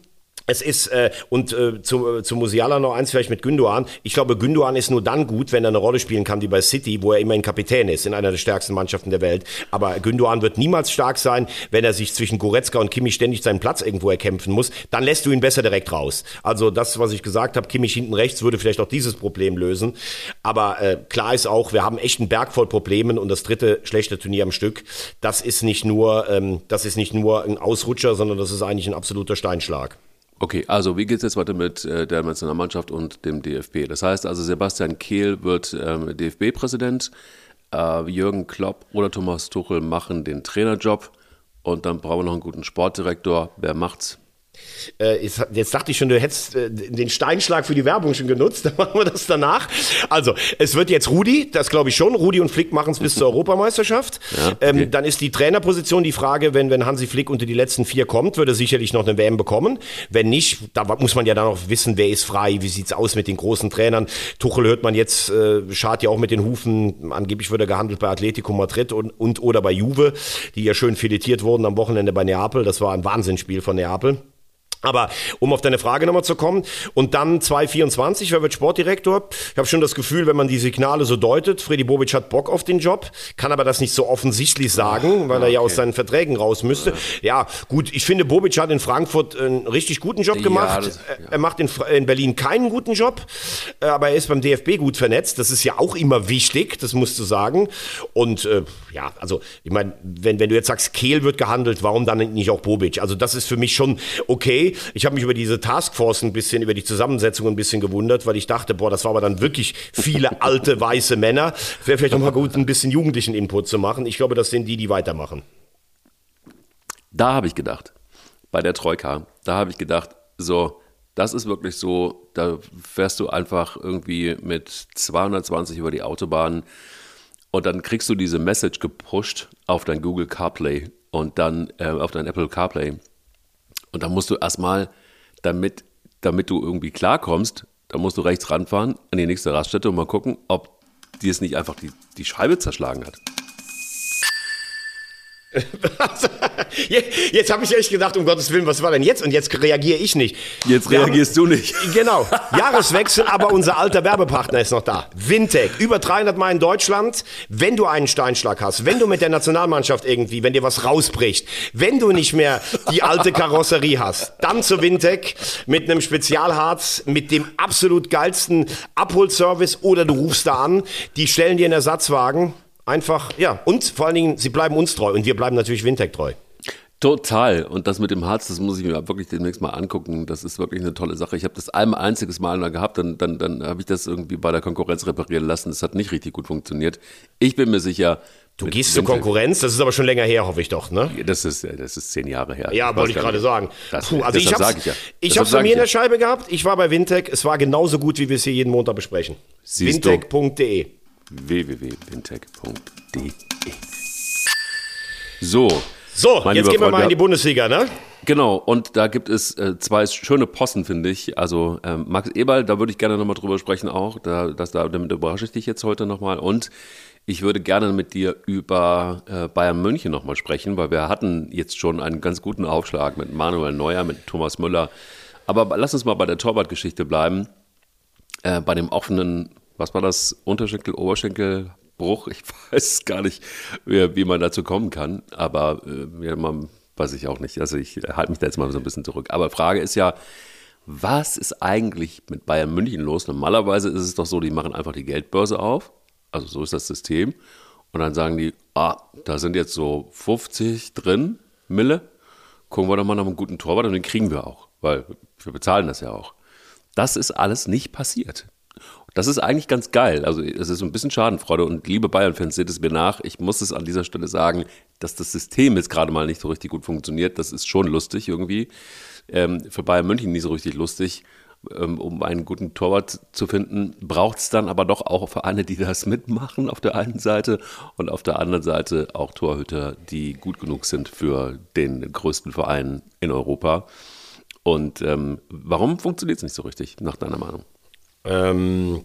Es ist, äh, und äh, zu, äh, zu Musiala noch eins vielleicht mit Gündogan. Ich glaube, Gündogan ist nur dann gut, wenn er eine Rolle spielen kann wie bei City, wo er immerhin Kapitän ist, in einer der stärksten Mannschaften der Welt. Aber Gündogan wird niemals stark sein, wenn er sich zwischen Goretzka und Kimmich ständig seinen Platz irgendwo erkämpfen muss. Dann lässt du ihn besser direkt raus. Also das, was ich gesagt habe, Kimmich hinten rechts würde vielleicht auch dieses Problem lösen. Aber äh, klar ist auch, wir haben echt einen Berg voll Problemen und das dritte schlechte Turnier am Stück, das ist nicht nur, ähm, das ist nicht nur ein Ausrutscher, sondern das ist eigentlich ein absoluter Steinschlag. Okay, also wie geht es jetzt weiter mit äh, der Nationalmannschaft und dem DFB? Das heißt also, Sebastian Kehl wird ähm, DFB-Präsident, äh, Jürgen Klopp oder Thomas Tuchel machen den Trainerjob und dann brauchen wir noch einen guten Sportdirektor. Wer macht's? Äh, jetzt, dachte ich schon, du hättest äh, den Steinschlag für die Werbung schon genutzt. Dann machen wir das danach. Also, es wird jetzt Rudi, das glaube ich schon. Rudi und Flick machen es bis zur Europameisterschaft. Ja, okay. ähm, dann ist die Trainerposition die Frage, wenn, wenn Hansi Flick unter die letzten vier kommt, würde er sicherlich noch eine WM bekommen. Wenn nicht, da muss man ja dann noch wissen, wer ist frei, wie sieht's aus mit den großen Trainern. Tuchel hört man jetzt, äh, schart ja auch mit den Hufen. Angeblich wird er gehandelt bei Atletico Madrid und, und oder bei Juve, die ja schön filetiert wurden am Wochenende bei Neapel. Das war ein Wahnsinnsspiel von Neapel. Aber um auf deine Frage nochmal zu kommen, und dann 2024, wer wird Sportdirektor? Ich habe schon das Gefühl, wenn man die Signale so deutet, Freddy Bobic hat Bock auf den Job, kann aber das nicht so offensichtlich sagen, weil er ja aus seinen Verträgen raus müsste. Ja, gut, ich finde, Bobic hat in Frankfurt einen richtig guten Job Ja, gemacht. das- Er- Er macht in, in Berlin keinen guten Job, äh, aber er ist beim DFB gut vernetzt. Das ist ja auch immer wichtig, das musst du sagen. Und äh, ja, also ich meine, wenn, wenn du jetzt sagst, Kehl wird gehandelt, warum dann nicht auch Bobic? Also das ist für mich schon okay. Okay. Ich habe mich über diese Taskforce ein bisschen, über die Zusammensetzung ein bisschen gewundert, weil ich dachte, boah, das war aber dann wirklich viele alte weiße Männer. Wäre vielleicht nochmal gut, ein bisschen jugendlichen Input zu machen. Ich glaube, das sind die, die weitermachen. Da habe ich gedacht, bei der Troika, da habe ich gedacht, so, das ist wirklich so, da fährst du einfach irgendwie mit 220 über die Autobahn und dann kriegst du diese Message gepusht auf dein Google CarPlay und dann äh, auf dein Apple CarPlay. Und dann musst du erstmal, damit, damit du irgendwie klarkommst, dann musst du rechts ranfahren an die nächste Raststätte und mal gucken, ob die es nicht einfach die, die Scheibe zerschlagen hat. Jetzt habe ich echt gedacht, um Gottes Willen, was war denn jetzt? Und jetzt reagiere ich nicht. Jetzt Wir reagierst du nicht. Genau. Jahreswechsel, aber unser alter Werbepartner ist noch da. Wintec. Über 300 Mal in Deutschland. Wenn du einen Steinschlag hast, wenn du mit der Nationalmannschaft irgendwie, wenn dir was rausbricht, wenn du nicht mehr die alte Karosserie hast, dann zu Wintec mit einem Spezialharz, mit dem absolut geilsten Abholservice oder du rufst da an. Die stellen dir einen Ersatzwagen. Einfach, ja. Und vor allen Dingen, sie bleiben uns treu. Und wir bleiben natürlich Wintec treu. Total. Und das mit dem Harz, das muss ich mir wirklich demnächst mal angucken. Das ist wirklich eine tolle Sache. Ich habe das ein einziges Mal mal gehabt, dann, dann, dann habe ich das irgendwie bei der Konkurrenz reparieren lassen. Das hat nicht richtig gut funktioniert. Ich bin mir sicher. Du gehst zur Konkurrenz, das ist aber schon länger her, hoffe ich doch, ne? Das ist, das ist zehn Jahre her. Ja, wollte ich gerade sagen. Das, Puh, also ich sag ich ja. ich hab's bei mir in der. Scheibe gehabt. Ich war bei Wintec. Es war genauso gut, wie wir es hier jeden Montag besprechen. Wintec.de. www.wintech.de So. So, jetzt gehen wir Freund, mal in die Bundesliga, ne? Genau, und da gibt es äh, zwei schöne Posten, finde ich. Also ähm, Max Eberl, da würde ich gerne nochmal drüber sprechen auch. Da, das, da, damit überrasche ich dich jetzt heute nochmal. Und ich würde gerne mit dir über äh, Bayern München nochmal sprechen, weil wir hatten jetzt schon einen ganz guten Aufschlag mit Manuel Neuer, mit Thomas Müller. Aber lass uns mal bei der Torwartgeschichte bleiben. Äh, bei dem offenen, was war das, Unterschenkel, Oberschenkelbruch? Ich weiß gar nicht, wie, wie man dazu kommen kann. Aber äh, man weiß ich auch nicht. Also ich halte mich da jetzt mal so ein bisschen zurück. Aber Frage ist ja, was ist eigentlich mit Bayern München los? Normalerweise ist es doch so, die machen einfach die Geldbörse auf. Also so ist das System. Und dann sagen die, ah, da sind jetzt so 50 drin, Mille. Gucken wir doch mal nach einem guten Torwart und den kriegen wir auch, weil wir bezahlen das ja auch. Das ist alles nicht passiert. Das ist eigentlich ganz geil. Also es ist ein bisschen Schadenfreude und liebe Bayern-Fans, seht es mir nach. Ich muss es an dieser Stelle sagen, dass das System jetzt gerade mal nicht so richtig gut funktioniert. Das ist schon lustig irgendwie. Ähm, für Bayern München nicht so richtig lustig. Ähm, um einen guten Torwart zu finden, braucht es dann aber doch auch Vereine, die das mitmachen auf der einen Seite und auf der anderen Seite auch Torhüter, die gut genug sind für den größten Verein in Europa. Und ähm, warum funktioniert es nicht so richtig, nach deiner Meinung? Ähm,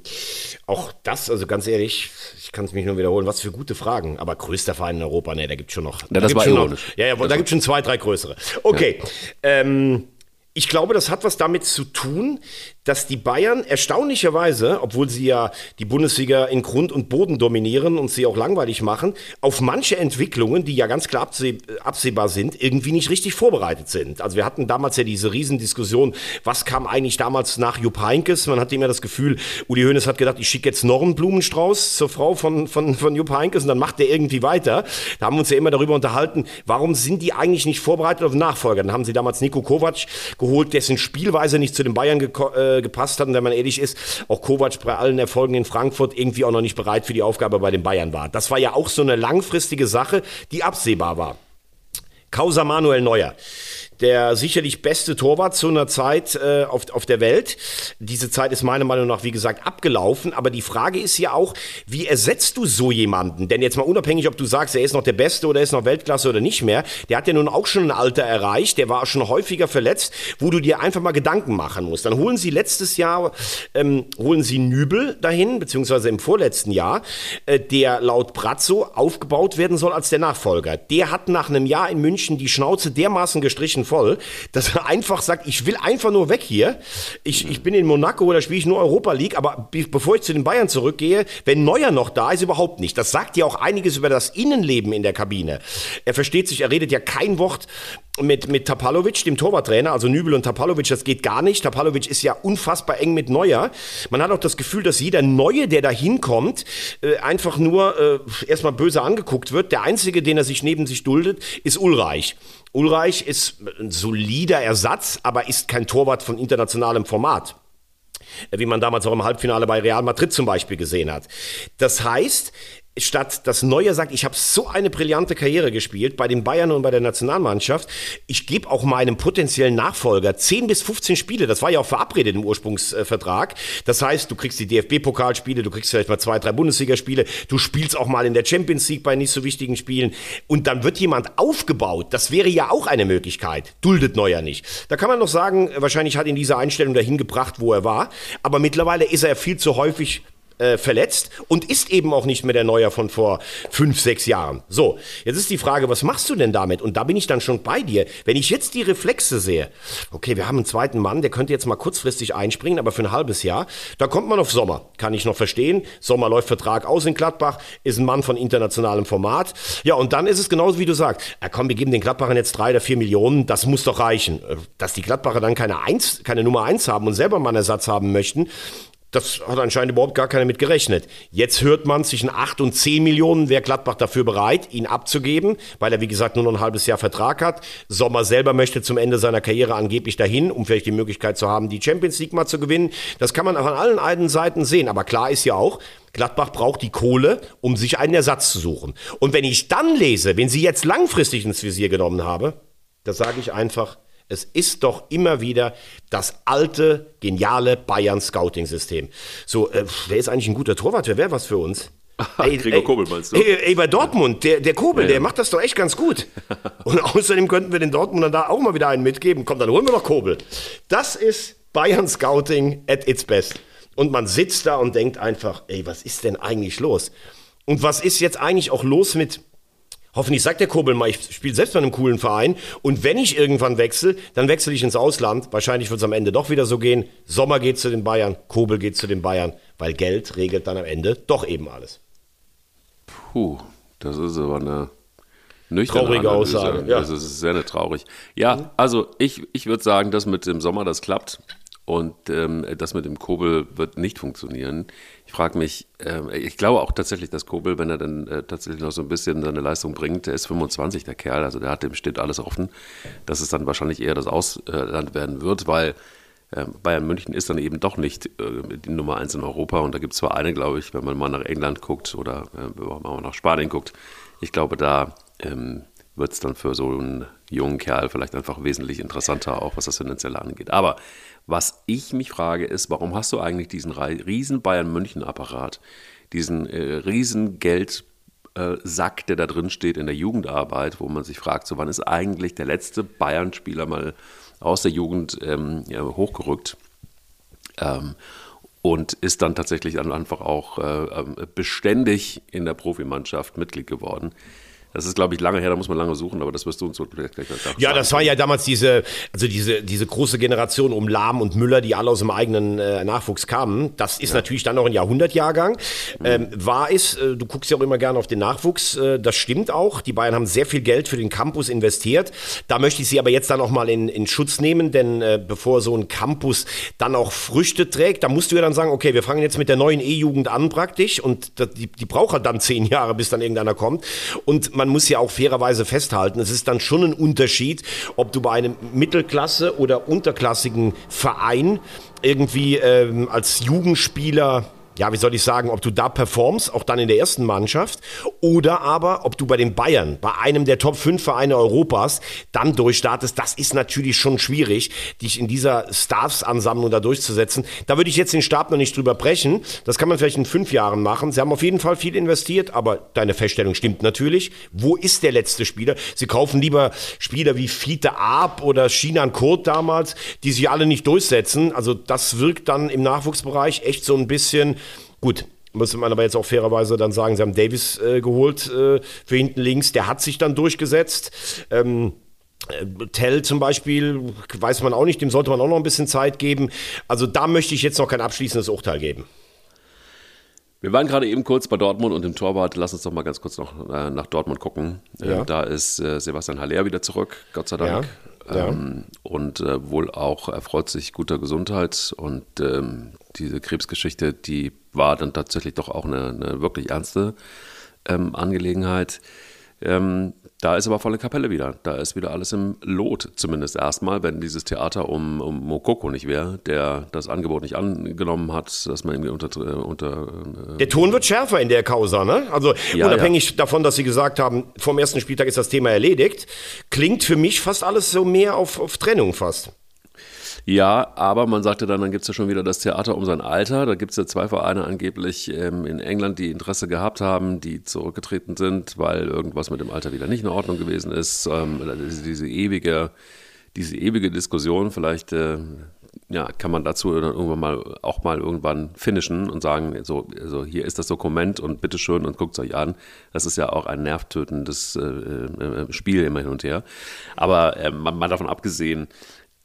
auch das, also ganz ehrlich, ich kann es mich nur wiederholen, was für gute Fragen. Aber größter Verein in Europa, ne, da gibt schon noch. da das war schon. Noch, ja, ja, da gibt schon zwei, drei größere. Okay. Ähm, ich glaube, das hat was damit zu tun, dass die Bayern erstaunlicherweise, obwohl sie ja die Bundesliga in Grund und Boden dominieren und sie auch langweilig machen, auf manche Entwicklungen, die ja ganz klar abseh absehbar sind, irgendwie nicht richtig vorbereitet sind. Also wir hatten damals ja diese Riesendiskussion, was kam eigentlich damals nach Jupp Heynckes? Man hatte immer das Gefühl, Uli Hoeneß hat gedacht, ich schicke jetzt noch einen Blumenstrauß zur Frau von, von, von Jupp Heynckes und dann macht der irgendwie weiter. Da haben wir uns ja immer darüber unterhalten, warum sind die eigentlich nicht vorbereitet auf Nachfolger? Dann haben sie damals Nico Kovac geholt, dessen Spielweise nicht zu den Bayern geko- äh, gepasst hat. Und wenn man ehrlich ist, auch Kovac bei allen Erfolgen in Frankfurt irgendwie auch noch nicht bereit für die Aufgabe bei den Bayern war. Das war ja auch so eine langfristige Sache, die absehbar war. Causa Manuel Neuer. Der sicherlich beste Torwart zu einer Zeit äh, auf, auf der Welt. Diese Zeit ist meiner Meinung nach, wie gesagt, abgelaufen. Aber die Frage ist ja auch, wie ersetzt du so jemanden? Denn jetzt mal unabhängig, ob du sagst, er ist noch der Beste oder er ist noch Weltklasse oder nicht mehr. Der hat ja nun auch schon ein Alter erreicht. Der war schon häufiger verletzt, wo du dir einfach mal Gedanken machen musst. Dann holen sie letztes Jahr, ähm, holen sie Nübel dahin, beziehungsweise im vorletzten Jahr, äh, der laut Brazzo aufgebaut werden soll als der Nachfolger. Der hat nach einem Jahr in München die Schnauze dermaßen gestrichen voll, dass er einfach sagt, ich will einfach nur weg hier. Ich, ich bin in Monaco, da spiele ich nur Europa League, aber be bevor ich zu den Bayern zurückgehe, wenn Neuer noch da ist, überhaupt nicht. Das sagt ja auch einiges über das Innenleben in der Kabine. Er versteht sich, er redet ja kein Wort mit, mit Tapalovic, dem Torwarttrainer, also Nübel und Tapalovic, das geht gar nicht. Tapalovic ist ja unfassbar eng mit Neuer. Man hat auch das Gefühl, dass jeder Neue, der da hinkommt, äh, einfach nur äh, erstmal böse angeguckt wird. Der Einzige, den er sich neben sich duldet, ist Ulreich. Ulreich ist ein solider Ersatz, aber ist kein Torwart von internationalem Format wie man damals auch im Halbfinale bei Real Madrid zum Beispiel gesehen hat. Das heißt, statt dass Neuer sagt, ich habe so eine brillante Karriere gespielt bei den Bayern und bei der Nationalmannschaft, ich gebe auch meinem potenziellen Nachfolger 10 bis 15 Spiele, das war ja auch verabredet im Ursprungsvertrag. Das heißt, du kriegst die DFB-Pokalspiele, du kriegst vielleicht mal zwei, drei Bundesligaspiele, du spielst auch mal in der Champions League bei nicht so wichtigen Spielen und dann wird jemand aufgebaut. Das wäre ja auch eine Möglichkeit. Duldet Neuer nicht. Da kann man noch sagen, wahrscheinlich hat ihn diese Einstellung dahin gebracht, wo er war, aber mittlerweile ist er viel zu häufig äh, verletzt und ist eben auch nicht mehr der Neuer von vor fünf, sechs Jahren. So, jetzt ist die Frage, was machst du denn damit? Und da bin ich dann schon bei dir. Wenn ich jetzt die Reflexe sehe, okay, wir haben einen zweiten Mann, der könnte jetzt mal kurzfristig einspringen, aber für ein halbes Jahr, da kommt man auf Sommer. Kann ich noch verstehen. Sommer läuft Vertrag aus in Gladbach, ist ein Mann von internationalem Format. Ja, und dann ist es genauso, wie du sagst. Ja, komm, wir geben den Gladbachern jetzt drei oder vier Millionen, das muss doch reichen. Dass die Gladbacher dann keine, Eins, keine Nummer eins haben und selber mal einen Ersatz haben möchten, das hat anscheinend überhaupt gar keiner mit gerechnet. Jetzt hört man zwischen 8 und 10 Millionen, wäre Gladbach dafür bereit, ihn abzugeben, weil er, wie gesagt, nur noch ein halbes Jahr Vertrag hat. Sommer selber möchte zum Ende seiner Karriere angeblich dahin, um vielleicht die Möglichkeit zu haben, die Champions League mal zu gewinnen. Das kann man auch an allen einen Seiten sehen. Aber klar ist ja auch, Gladbach braucht die Kohle, um sich einen Ersatz zu suchen. Und wenn ich dann lese, wenn sie jetzt langfristig ins Visier genommen habe, da sage ich einfach, es ist doch immer wieder das alte, geniale Bayern-Scouting-System. So, äh, wer ist eigentlich ein guter Torwart? Wer wäre was für uns? Ey, Gregor ey, Kobel meinst du? Ey, ey, bei Dortmund, der, der Kobel, ja, ja. der macht das doch echt ganz gut. Und außerdem könnten wir den Dortmundern da auch mal wieder einen mitgeben. Komm, dann holen wir noch Kobel. Das ist Bayern Scouting at its best. Und man sitzt da und denkt einfach, ey, was ist denn eigentlich los? Und was ist jetzt eigentlich auch los mit Hoffentlich sagt der Kobel mal, ich spiele selbst bei einem coolen Verein und wenn ich irgendwann wechsle, dann wechsle ich ins Ausland. Wahrscheinlich wird es am Ende doch wieder so gehen. Sommer geht zu den Bayern, Kobel geht zu den Bayern, weil Geld regelt dann am Ende doch eben alles. Puh, das ist aber eine nüchterne Traurige Analyse. Aussage. Ja. Das ist sehr traurig. Ja, also ich, ich würde sagen, dass mit dem Sommer das klappt. Und ähm, das mit dem Kobel wird nicht funktionieren. Ich frage mich, äh, ich glaube auch tatsächlich, dass Kobel, wenn er dann äh, tatsächlich noch so ein bisschen seine Leistung bringt, der ist 25, der Kerl, also der hat dem steht alles offen, dass es dann wahrscheinlich eher das Ausland werden wird, weil äh, Bayern München ist dann eben doch nicht äh, die Nummer eins in Europa. Und da gibt es zwar eine, glaube ich, wenn man mal nach England guckt oder äh, wenn man mal nach Spanien guckt. Ich glaube, da ähm, wird es dann für so einen jungen Kerl vielleicht einfach wesentlich interessanter, auch was das Finanzielle angeht. Aber was ich mich frage, ist, warum hast du eigentlich diesen riesen Bayern-München-Apparat, diesen äh, riesen Geldsack, äh, der da drin steht in der Jugendarbeit, wo man sich fragt, so wann ist eigentlich der letzte Bayern-Spieler mal aus der Jugend ähm, ja, hochgerückt? Ähm, und ist dann tatsächlich dann einfach auch äh, ähm, beständig in der Profimannschaft Mitglied geworden. Das ist, glaube ich, lange her, da muss man lange suchen, aber das wirst du uns so gleich, gleich Ja, das war ja damals diese, also diese, diese große Generation um Lahm und Müller, die alle aus dem eigenen äh, Nachwuchs kamen. Das ist ja. natürlich dann noch ein Jahrhundertjahrgang. Mhm. Ähm, war es, äh, du guckst ja auch immer gerne auf den Nachwuchs, äh, das stimmt auch. Die Bayern haben sehr viel Geld für den Campus investiert. Da möchte ich sie aber jetzt dann auch mal in, in Schutz nehmen, denn äh, bevor so ein Campus dann auch Früchte trägt, da musst du ja dann sagen, okay, wir fangen jetzt mit der neuen E-Jugend an praktisch und die, die braucht halt dann zehn Jahre, bis dann irgendeiner kommt. Und man muss ja auch fairerweise festhalten, es ist dann schon ein Unterschied, ob du bei einem Mittelklasse- oder unterklassigen Verein irgendwie ähm, als Jugendspieler ja, wie soll ich sagen, ob du da performst, auch dann in der ersten Mannschaft, oder aber, ob du bei den Bayern, bei einem der Top 5 Vereine Europas, dann durchstartest, das ist natürlich schon schwierig, dich in dieser Staffsansammlung da durchzusetzen. Da würde ich jetzt den Stab noch nicht drüber brechen. Das kann man vielleicht in fünf Jahren machen. Sie haben auf jeden Fall viel investiert, aber deine Feststellung stimmt natürlich. Wo ist der letzte Spieler? Sie kaufen lieber Spieler wie Fiete Arp oder Shinan Kurt damals, die sich alle nicht durchsetzen. Also das wirkt dann im Nachwuchsbereich echt so ein bisschen Gut, muss man aber jetzt auch fairerweise dann sagen, sie haben Davis äh, geholt äh, für hinten links, der hat sich dann durchgesetzt. Ähm, äh, Tell zum Beispiel, weiß man auch nicht, dem sollte man auch noch ein bisschen Zeit geben. Also da möchte ich jetzt noch kein abschließendes Urteil geben. Wir waren gerade eben kurz bei Dortmund und dem Torwart. Lass uns doch mal ganz kurz noch äh, nach Dortmund gucken. Äh, ja. da ist äh, Sebastian Haller wieder zurück, Gott sei Dank. Ja. Ähm, und äh, wohl auch erfreut sich guter Gesundheit. Und ähm, diese Krebsgeschichte, die war dann tatsächlich doch auch eine, eine wirklich ernste ähm, Angelegenheit. Ähm, Da ist aber volle Kapelle wieder. Da ist wieder alles im Lot, zumindest erstmal, wenn dieses Theater um, um Mokoko nicht wäre, der das Angebot nicht angenommen hat, dass man irgendwie unter. äh, unter äh, Der Ton wird schärfer in der Causa, ne? Also Ja, unabhängig davon, dass Sie gesagt haben, vom ersten Spieltag ist das Thema erledigt, klingt für mich fast alles so mehr auf, auf Trennung fast. Ja, aber man sagte dann, dann gibt es ja schon wieder das Theater um sein Alter. Da gibt es ja zwei Vereine angeblich ähm, in England, die Interesse gehabt haben, die zurückgetreten sind, weil irgendwas mit dem Alter wieder nicht in Ordnung gewesen ist. Ähm, diese, ewige, diese ewige Diskussion, vielleicht äh, ja, kann man dazu dann irgendwann mal auch mal irgendwann finishen und sagen, so, also hier ist das Dokument und bitteschön und guckt es euch an. Das ist ja auch ein nervtötendes äh, äh, Spiel immer hin und her. Aber äh, mal davon abgesehen,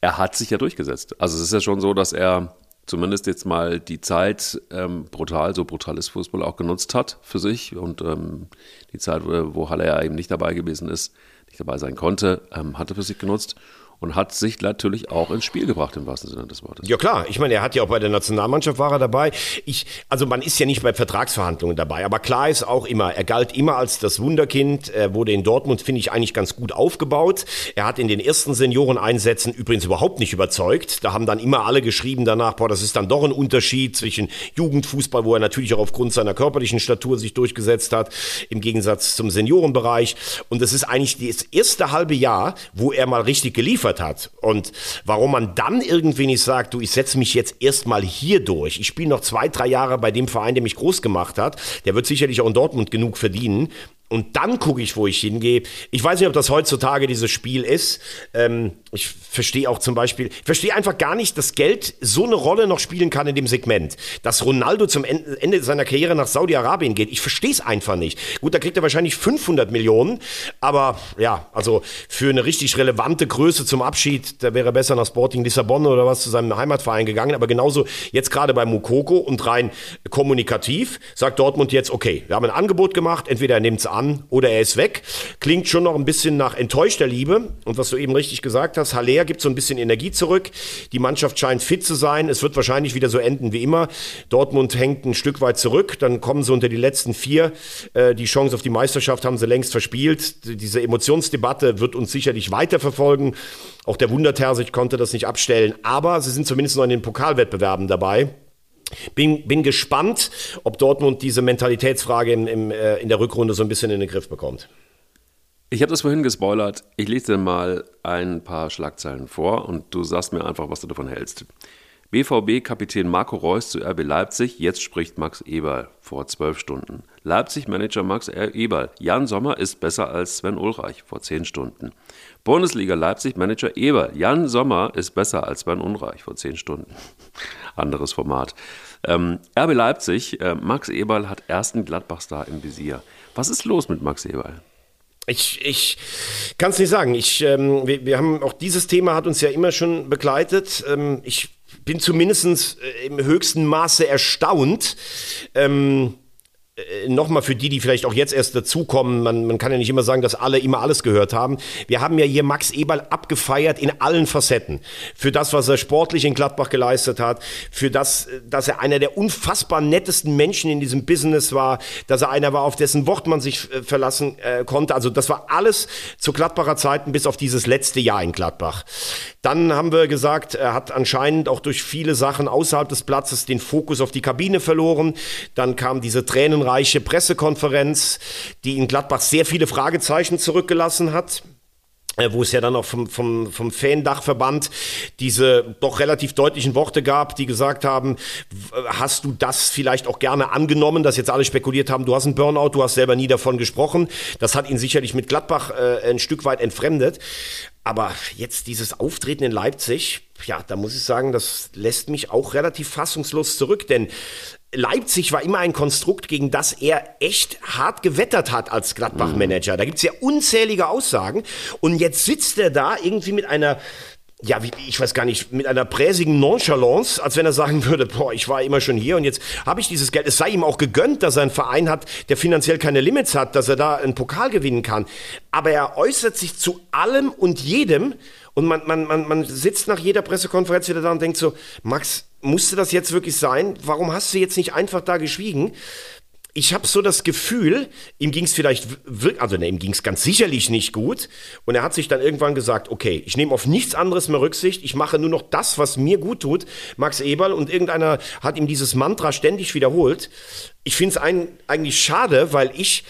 er hat sich ja durchgesetzt. Also es ist ja schon so, dass er zumindest jetzt mal die Zeit ähm, brutal, so brutal ist Fußball auch genutzt hat für sich und ähm, die Zeit, wo, Halle ja eben nicht dabei gewesen ist, nicht dabei sein konnte, ähm, hat er für sich genutzt und hat sich natürlich auch ins Spiel gebracht, im wahrsten Sinne des Wortes. Ja klar, ich meine, er hat ja auch bei der Nationalmannschaft war er dabei. Ich, also man ist ja nicht bei Vertragsverhandlungen dabei, aber klar ist auch immer, er galt immer als das Wunderkind, er wurde in Dortmund, finde ich, eigentlich ganz gut aufgebaut. Er hat in den ersten Senioreneinsätzen übrigens überhaupt nicht überzeugt. Da haben dann immer alle geschrieben danach, boah, das ist dann doch ein Unterschied zwischen Jugendfußball, wo er natürlich auch aufgrund seiner körperlichen Statur sich durchgesetzt hat, im Gegensatz zum Seniorenbereich. Und das ist eigentlich das erste halbe Jahr, wo er mal richtig geliefert hat. Und warum man dann irgendwie nicht sagt, du, ich setze mich jetzt erstmal hier durch. Ich spiele noch zwei, drei Jahre bei dem Verein, der mich groß gemacht hat. Der wird sicherlich auch in Dortmund genug verdienen. Und dann gucke ich, wo ich hingehe. Ich weiß nicht, ob das heutzutage dieses Spiel ist. Ähm, ich verstehe auch zum Beispiel, ich verstehe einfach gar nicht, dass Geld so eine Rolle noch spielen kann in dem Segment. Dass Ronaldo zum Ende, seiner Karriere nach Saudi-Arabien geht. Ich verstehe es einfach nicht. Gut, da kriegt er wahrscheinlich 500 Millionen. Aber ja, also für eine richtig relevante Größe zum Abschied, da wäre er besser nach Sporting Lissabon oder was zu seinem Heimatverein gegangen. Aber genauso jetzt gerade bei Mukoko und rein kommunikativ sagt Dortmund jetzt, okay, wir haben ein Angebot gemacht, entweder er nimmt es an oder er ist weg. Klingt schon noch ein bisschen nach enttäuschter Liebe. Und was du eben richtig gesagt hast, Haller gibt so ein bisschen Energie zurück. Die Mannschaft scheint fit zu sein. Es wird wahrscheinlich wieder so enden wie immer. Dortmund hängt ein Stück weit zurück. Dann kommen sie unter die letzten vier. Äh, Die Chance auf die Meisterschaft haben sie längst verspielt. Diese Emotionsdebatte wird uns sicherlich weiterverfolgen. Auch der Wundertersic konnte das nicht abstellen. Aber sie sind zumindest noch in den Pokalwettbewerben dabei. Bin, bin gespannt, ob Dortmund diese Mentalitätsfrage im, im, äh, in der Rückrunde so ein bisschen in den Griff bekommt. Ich habe das vorhin gespoilert. Ich lese dir mal ein paar Schlagzeilen vor und du sagst mir einfach, was du davon hältst. BVB-Kapitän Marco Reus zu RB Leipzig. Jetzt spricht Max Eberl vor zwölf Stunden. Leipzig-Manager Max Eberl. Jan Sommer ist besser als Sven Ulreich vor zehn Stunden. Bundesliga Leipzig-Manager Eberl. Jan Sommer ist besser als Sven Ulreich vor zehn Stunden. Anderes Format. Ähm, RB Leipzig. Äh, Max Eberl hat ersten Gladbach-Star im Visier. Was ist los mit Max Eberl? Ich, ich kann es nicht sagen. Ich, ähm, wir, wir haben auch dieses Thema hat uns ja immer schon begleitet. Ähm, ich bin zumindest äh, im höchsten Maße erstaunt. Ähm, äh, Nochmal für die, die vielleicht auch jetzt erst dazukommen, man, man kann ja nicht immer sagen, dass alle immer alles gehört haben. Wir haben ja hier Max Eberl abgefeiert in allen Facetten. Für das, was er sportlich in Gladbach geleistet hat, für das, dass er einer der unfassbar nettesten Menschen in diesem Business war, dass er einer war, auf dessen Wort man sich äh, verlassen äh, konnte. Also das war alles zu Gladbacher Zeiten bis auf dieses letzte Jahr in Gladbach. Dann haben wir gesagt, er hat anscheinend auch durch viele Sachen außerhalb des Platzes den Fokus auf die Kabine verloren. Dann kam diese tränenreiche Pressekonferenz, die in Gladbach sehr viele Fragezeichen zurückgelassen hat äh, wo es ja dann auch vom, vom, vom Fan-Dachverband diese doch relativ deutlichen Worte gab, die gesagt haben, hast du das vielleicht auch gerne angenommen, dass jetzt alle spekuliert haben, du hast einen Burnout, du hast selber nie davon gesprochen. Das hat ihn sicherlich mit Gladbach äh, ein Stück weit entfremdet. Aber jetzt dieses Auftreten in Leipzig, ja, da muss ich sagen, das lässt mich auch relativ fassungslos zurück, denn Leipzig war immer ein Konstrukt, gegen das er echt hart gewettert hat als Gladbach-Manager. Da gibt's ja unzählige Aussagen. Und jetzt sitzt er da irgendwie mit einer, ja, wie, ich weiß gar nicht, mit einer präsigen Nonchalance, als wenn er sagen würde, boah, ich war immer schon hier und jetzt habe ich dieses Geld. Es sei ihm auch gegönnt, dass er einen Verein hat, der finanziell keine Limits hat, dass er da einen Pokal gewinnen kann. Aber er äußert sich zu allem und jedem und man, man, man, man sitzt nach jeder Pressekonferenz wieder da und denkt so, Max, musste das jetzt wirklich sein? Warum hast du jetzt nicht einfach da geschwiegen? ich habe so das Gefühl, ihm ging es vielleicht wirklich, also ne, ihm ging es ganz sicherlich nicht gut. Und er hat sich dann irgendwann gesagt, okay, ich nehme auf nichts anderes mehr Rücksicht, ich mache nur noch das, was mir gut tut, Max Eberl. Und irgendeiner hat ihm dieses Mantra ständig wiederholt. Ich finde es eigentlich schade, weil ich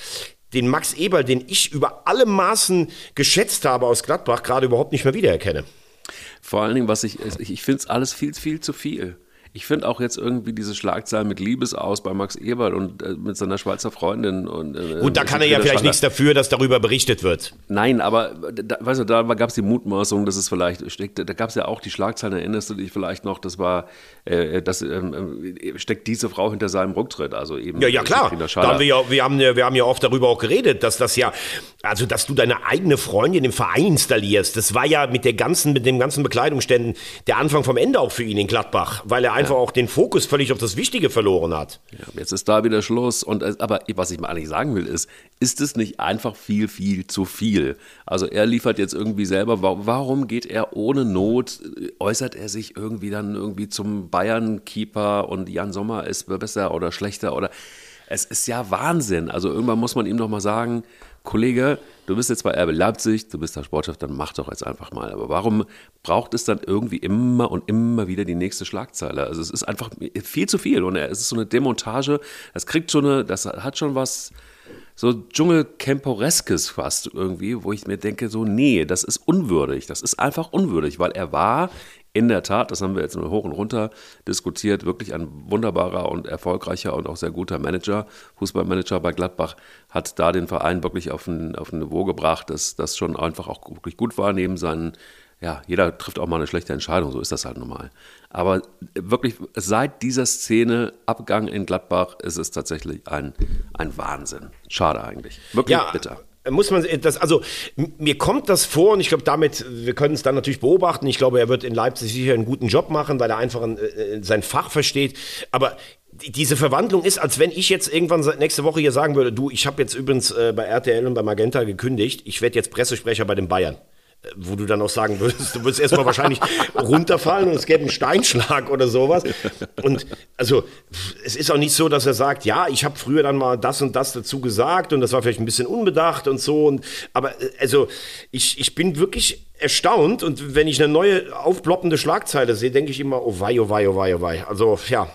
den Max Eberl, den ich über alle Maßen geschätzt habe aus Gladbach, gerade überhaupt nicht mehr wiedererkenne. Vor allen Dingen, was ich, ich finde es alles viel, viel zu viel. Ich finde auch jetzt irgendwie diese Schlagzeilen mit Liebesaus bei Max Eberl und äh, mit seiner Schweizer Freundin. Und, äh, Gut, da kann er ja vielleicht nichts dafür, dass darüber berichtet wird. Nein, aber da, weißt du, da gab es die Mutmaßung, dass es vielleicht steckt, da gab es ja auch die Schlagzeilen, erinnerst du dich vielleicht noch, das war, äh, das ähm, äh, steckt diese Frau hinter seinem Rücktritt, also eben. Ja, ja, klar. Da haben wir, ja, wir, haben, wir haben ja oft darüber auch geredet, dass das ja, also dass du deine eigene Freundin im Verein installierst, das war ja mit der ganzen, mit den ganzen Bekleidungsständen der Anfang vom Ende auch für ihn in Gladbach, weil er einfach einfach auch den Fokus völlig auf das Wichtige verloren hat. Ja, jetzt ist da wieder Schluss. Und, aber was ich mal eigentlich sagen will, ist, ist es nicht einfach viel, viel zu viel? Also er liefert jetzt irgendwie selber, warum geht er ohne Not, äußert er sich irgendwie dann irgendwie zum Bayern-Keeper und Jan Sommer ist besser oder schlechter oder es ist ja Wahnsinn. Also irgendwann muss man ihm doch mal sagen, Kollege, du bist jetzt bei RB Leipzig, du bist der Sportchef, dann mach doch jetzt einfach mal. Aber warum braucht es dann irgendwie immer und immer wieder die nächste Schlagzeile? Also es ist einfach viel zu viel und es ist so eine Demontage, das kriegt schon eine, das hat schon was so Dschungelcamporeskes fast irgendwie, wo ich mir denke, so, nee, das ist unwürdig. Das ist einfach unwürdig, weil er war in der Tat, das haben wir jetzt nur hoch und runter diskutiert, wirklich ein wunderbarer und erfolgreicher und auch sehr guter Manager, Fußballmanager bei Gladbach, hat da den Verein wirklich auf ein, auf ein Niveau gebracht, dass das schon einfach auch wirklich gut war, neben seinen ja, jeder trifft auch mal eine schlechte Entscheidung, so ist das halt normal. Aber wirklich, seit dieser Szene Abgang in Gladbach ist es tatsächlich ein, ein Wahnsinn. Schade eigentlich. Wirklich ja, bitter muss man das, also mir kommt das vor und ich glaube damit, wir können es dann natürlich beobachten. Ich glaube, er wird in Leipzig sicher einen guten Job machen, weil er einfach ein, äh, sein Fach versteht. Aber diese Verwandlung ist, als wenn ich jetzt irgendwann nächste Woche hier sagen würde, du, ich habe jetzt übrigens äh, bei RTL und bei Magenta gekündigt, ich werde jetzt Pressesprecher bei den Bayern wo du dann auch sagen würdest, du würdest erstmal wahrscheinlich runterfallen und es gäbe einen Steinschlag oder sowas. Und also es ist auch nicht so, dass er sagt, ja, ich habe früher dann mal das und das dazu gesagt und das war vielleicht ein bisschen unbedacht und so. Und, aber äh, also ich, ich bin wirklich erstaunt und wenn ich eine neue aufploppende Schlagzeile sehe, denke ich immer, oh wei, oh wei, oh wei, oh wei. Also ja,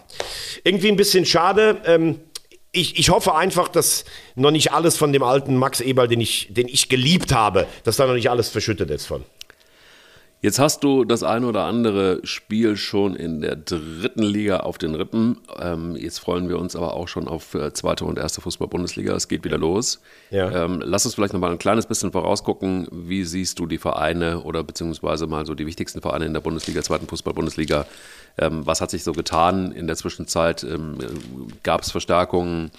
irgendwie ein bisschen schade. Ähm, ich, ich hoffe einfach, dass noch nicht alles von dem alten Max Eberl, den ich, den ich geliebt habe, dass da noch nicht alles verschüttet ist von. Jetzt hast du das ein oder andere Spiel schon in der dritten Liga auf den Rippen. Ähm, jetzt freuen wir uns aber auch schon auf äh, zweite und erste Fußball-Bundesliga. Es geht wieder los. Ja. Ähm, lass uns vielleicht noch mal ein kleines bisschen vorausgucken. Wie siehst du die Vereine oder beziehungsweise mal so die wichtigsten Vereine in der Bundesliga, zweiten Fußball-Bundesliga? Ähm, was hat sich so getan in der Zwischenzeit? Ähm, Gab es Verstärkungen?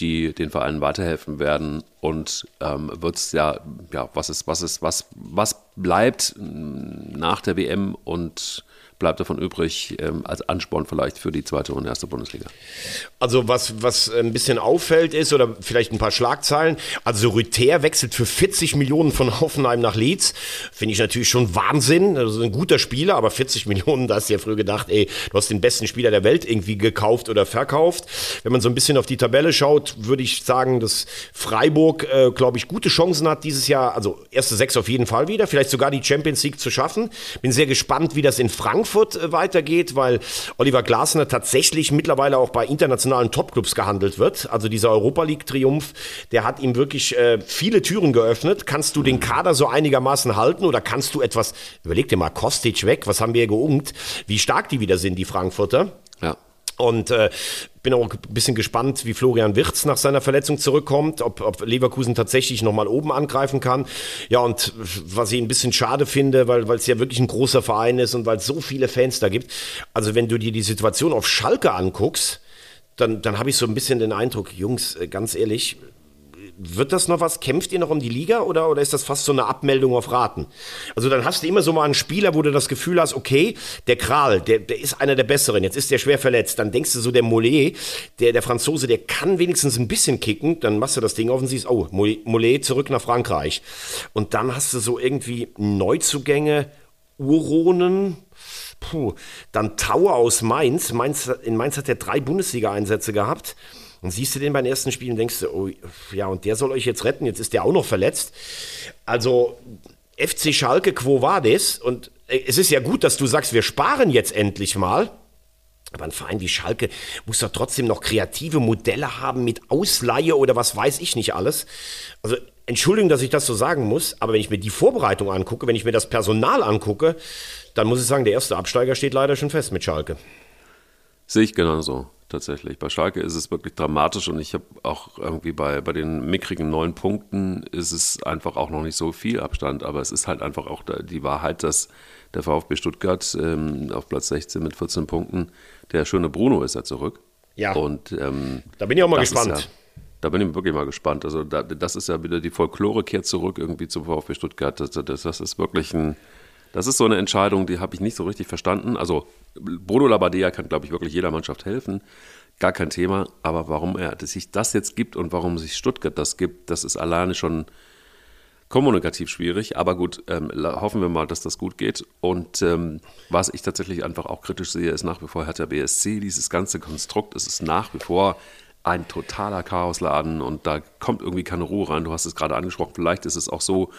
die den Vereinen weiterhelfen werden und ähm, wird es ja, ja, was ist, was ist, was, was bleibt nach der WM und bleibt davon übrig ähm, als Ansporn vielleicht für die zweite und erste Bundesliga? Also was, was ein bisschen auffällt ist, oder vielleicht ein paar Schlagzeilen, also Rüther wechselt für 40 Millionen von Hoffenheim nach Leeds, finde ich natürlich schon Wahnsinn, also ein guter Spieler, aber 40 Millionen, da hast du ja früher gedacht, ey, du hast den besten Spieler der Welt irgendwie gekauft oder verkauft. Wenn man so ein bisschen auf die Tabelle schaut, würde ich sagen, dass Freiburg, äh, glaube ich, gute Chancen hat dieses Jahr, also erste sechs auf jeden Fall wieder, vielleicht sogar die Champions League zu schaffen. Bin sehr gespannt, wie das in Frankfurt Frankfurt äh, weitergeht, weil Oliver Glasner tatsächlich mittlerweile auch bei internationalen Topclubs gehandelt wird. Also dieser Europa League-Triumph, der hat ihm wirklich äh, viele Türen geöffnet. Kannst du den Kader so einigermaßen halten oder kannst du etwas, überleg dir mal, Kostic weg, was haben wir hier geungt, wie stark die wieder sind, die Frankfurter. Ja. Und äh, bin auch ein bisschen gespannt, wie Florian Wirtz nach seiner Verletzung zurückkommt, ob, ob Leverkusen tatsächlich nochmal oben angreifen kann. Ja, und was ich ein bisschen schade finde, weil es ja wirklich ein großer Verein ist und weil es so viele Fans da gibt. Also wenn du dir die Situation auf Schalke anguckst, dann, dann habe ich so ein bisschen den Eindruck, Jungs, äh, ganz ehrlich, wird das noch was? Kämpft ihr noch um die Liga oder, oder ist das fast so eine Abmeldung auf Raten? Also dann hast du immer so mal einen Spieler, wo du das Gefühl hast, okay, der Kral, der, der ist einer der Besseren, jetzt ist der schwer verletzt. Dann denkst du so, der Mollet, der, der Franzose, der kann wenigstens ein bisschen kicken. Dann machst du das Ding auf und siehst, oh, Mollet zurück nach Frankreich. Und dann hast du so irgendwie Neuzugänge, Uronen, Puh, dann Tauer aus Mainz. Mainz. In Mainz hat er drei Bundesliga-Einsätze gehabt. Und siehst du den beim ersten Spiel und denkst du, oh, ja, und der soll euch jetzt retten, jetzt ist der auch noch verletzt. Also, FC Schalke, quo war das? Und äh, es ist ja gut, dass du sagst, wir sparen jetzt endlich mal. Aber ein Verein wie Schalke muss doch trotzdem noch kreative Modelle haben mit Ausleihe oder was weiß ich nicht alles. Also Entschuldigung, dass ich das so sagen muss, aber wenn ich mir die Vorbereitung angucke, wenn ich mir das Personal angucke, dann muss ich sagen, der erste Absteiger steht leider schon fest mit Schalke. Sehe ich genauso, tatsächlich. Bei Schalke ist es wirklich dramatisch und ich habe auch irgendwie bei, bei den mickrigen neun Punkten ist es einfach auch noch nicht so viel Abstand, aber es ist halt einfach auch die Wahrheit, dass der VfB Stuttgart ähm, auf Platz 16 mit 14 Punkten, der schöne Bruno ist ja zurück. Ja. Und ähm, da bin ich auch mal gespannt. Ja, da bin ich wirklich mal gespannt. Also da, das ist ja wieder die Folklore kehrt zurück irgendwie zum VfB Stuttgart. Das, das, das ist wirklich ein, das ist so eine Entscheidung, die habe ich nicht so richtig verstanden. Also Bruno Labbadia kann, glaube ich, wirklich jeder Mannschaft helfen. Gar kein Thema. Aber warum er sich das jetzt gibt und warum sich Stuttgart das gibt, das ist alleine schon kommunikativ schwierig. Aber gut, ähm, hoffen wir mal, dass das gut geht. Und ähm, was ich tatsächlich einfach auch kritisch sehe, ist nach wie vor Hertha BSC. Dieses ganze Konstrukt, es ist nach wie vor ein totaler Chaosladen und da kommt irgendwie keine Ruhe rein. Du hast es gerade angesprochen, vielleicht ist es auch so,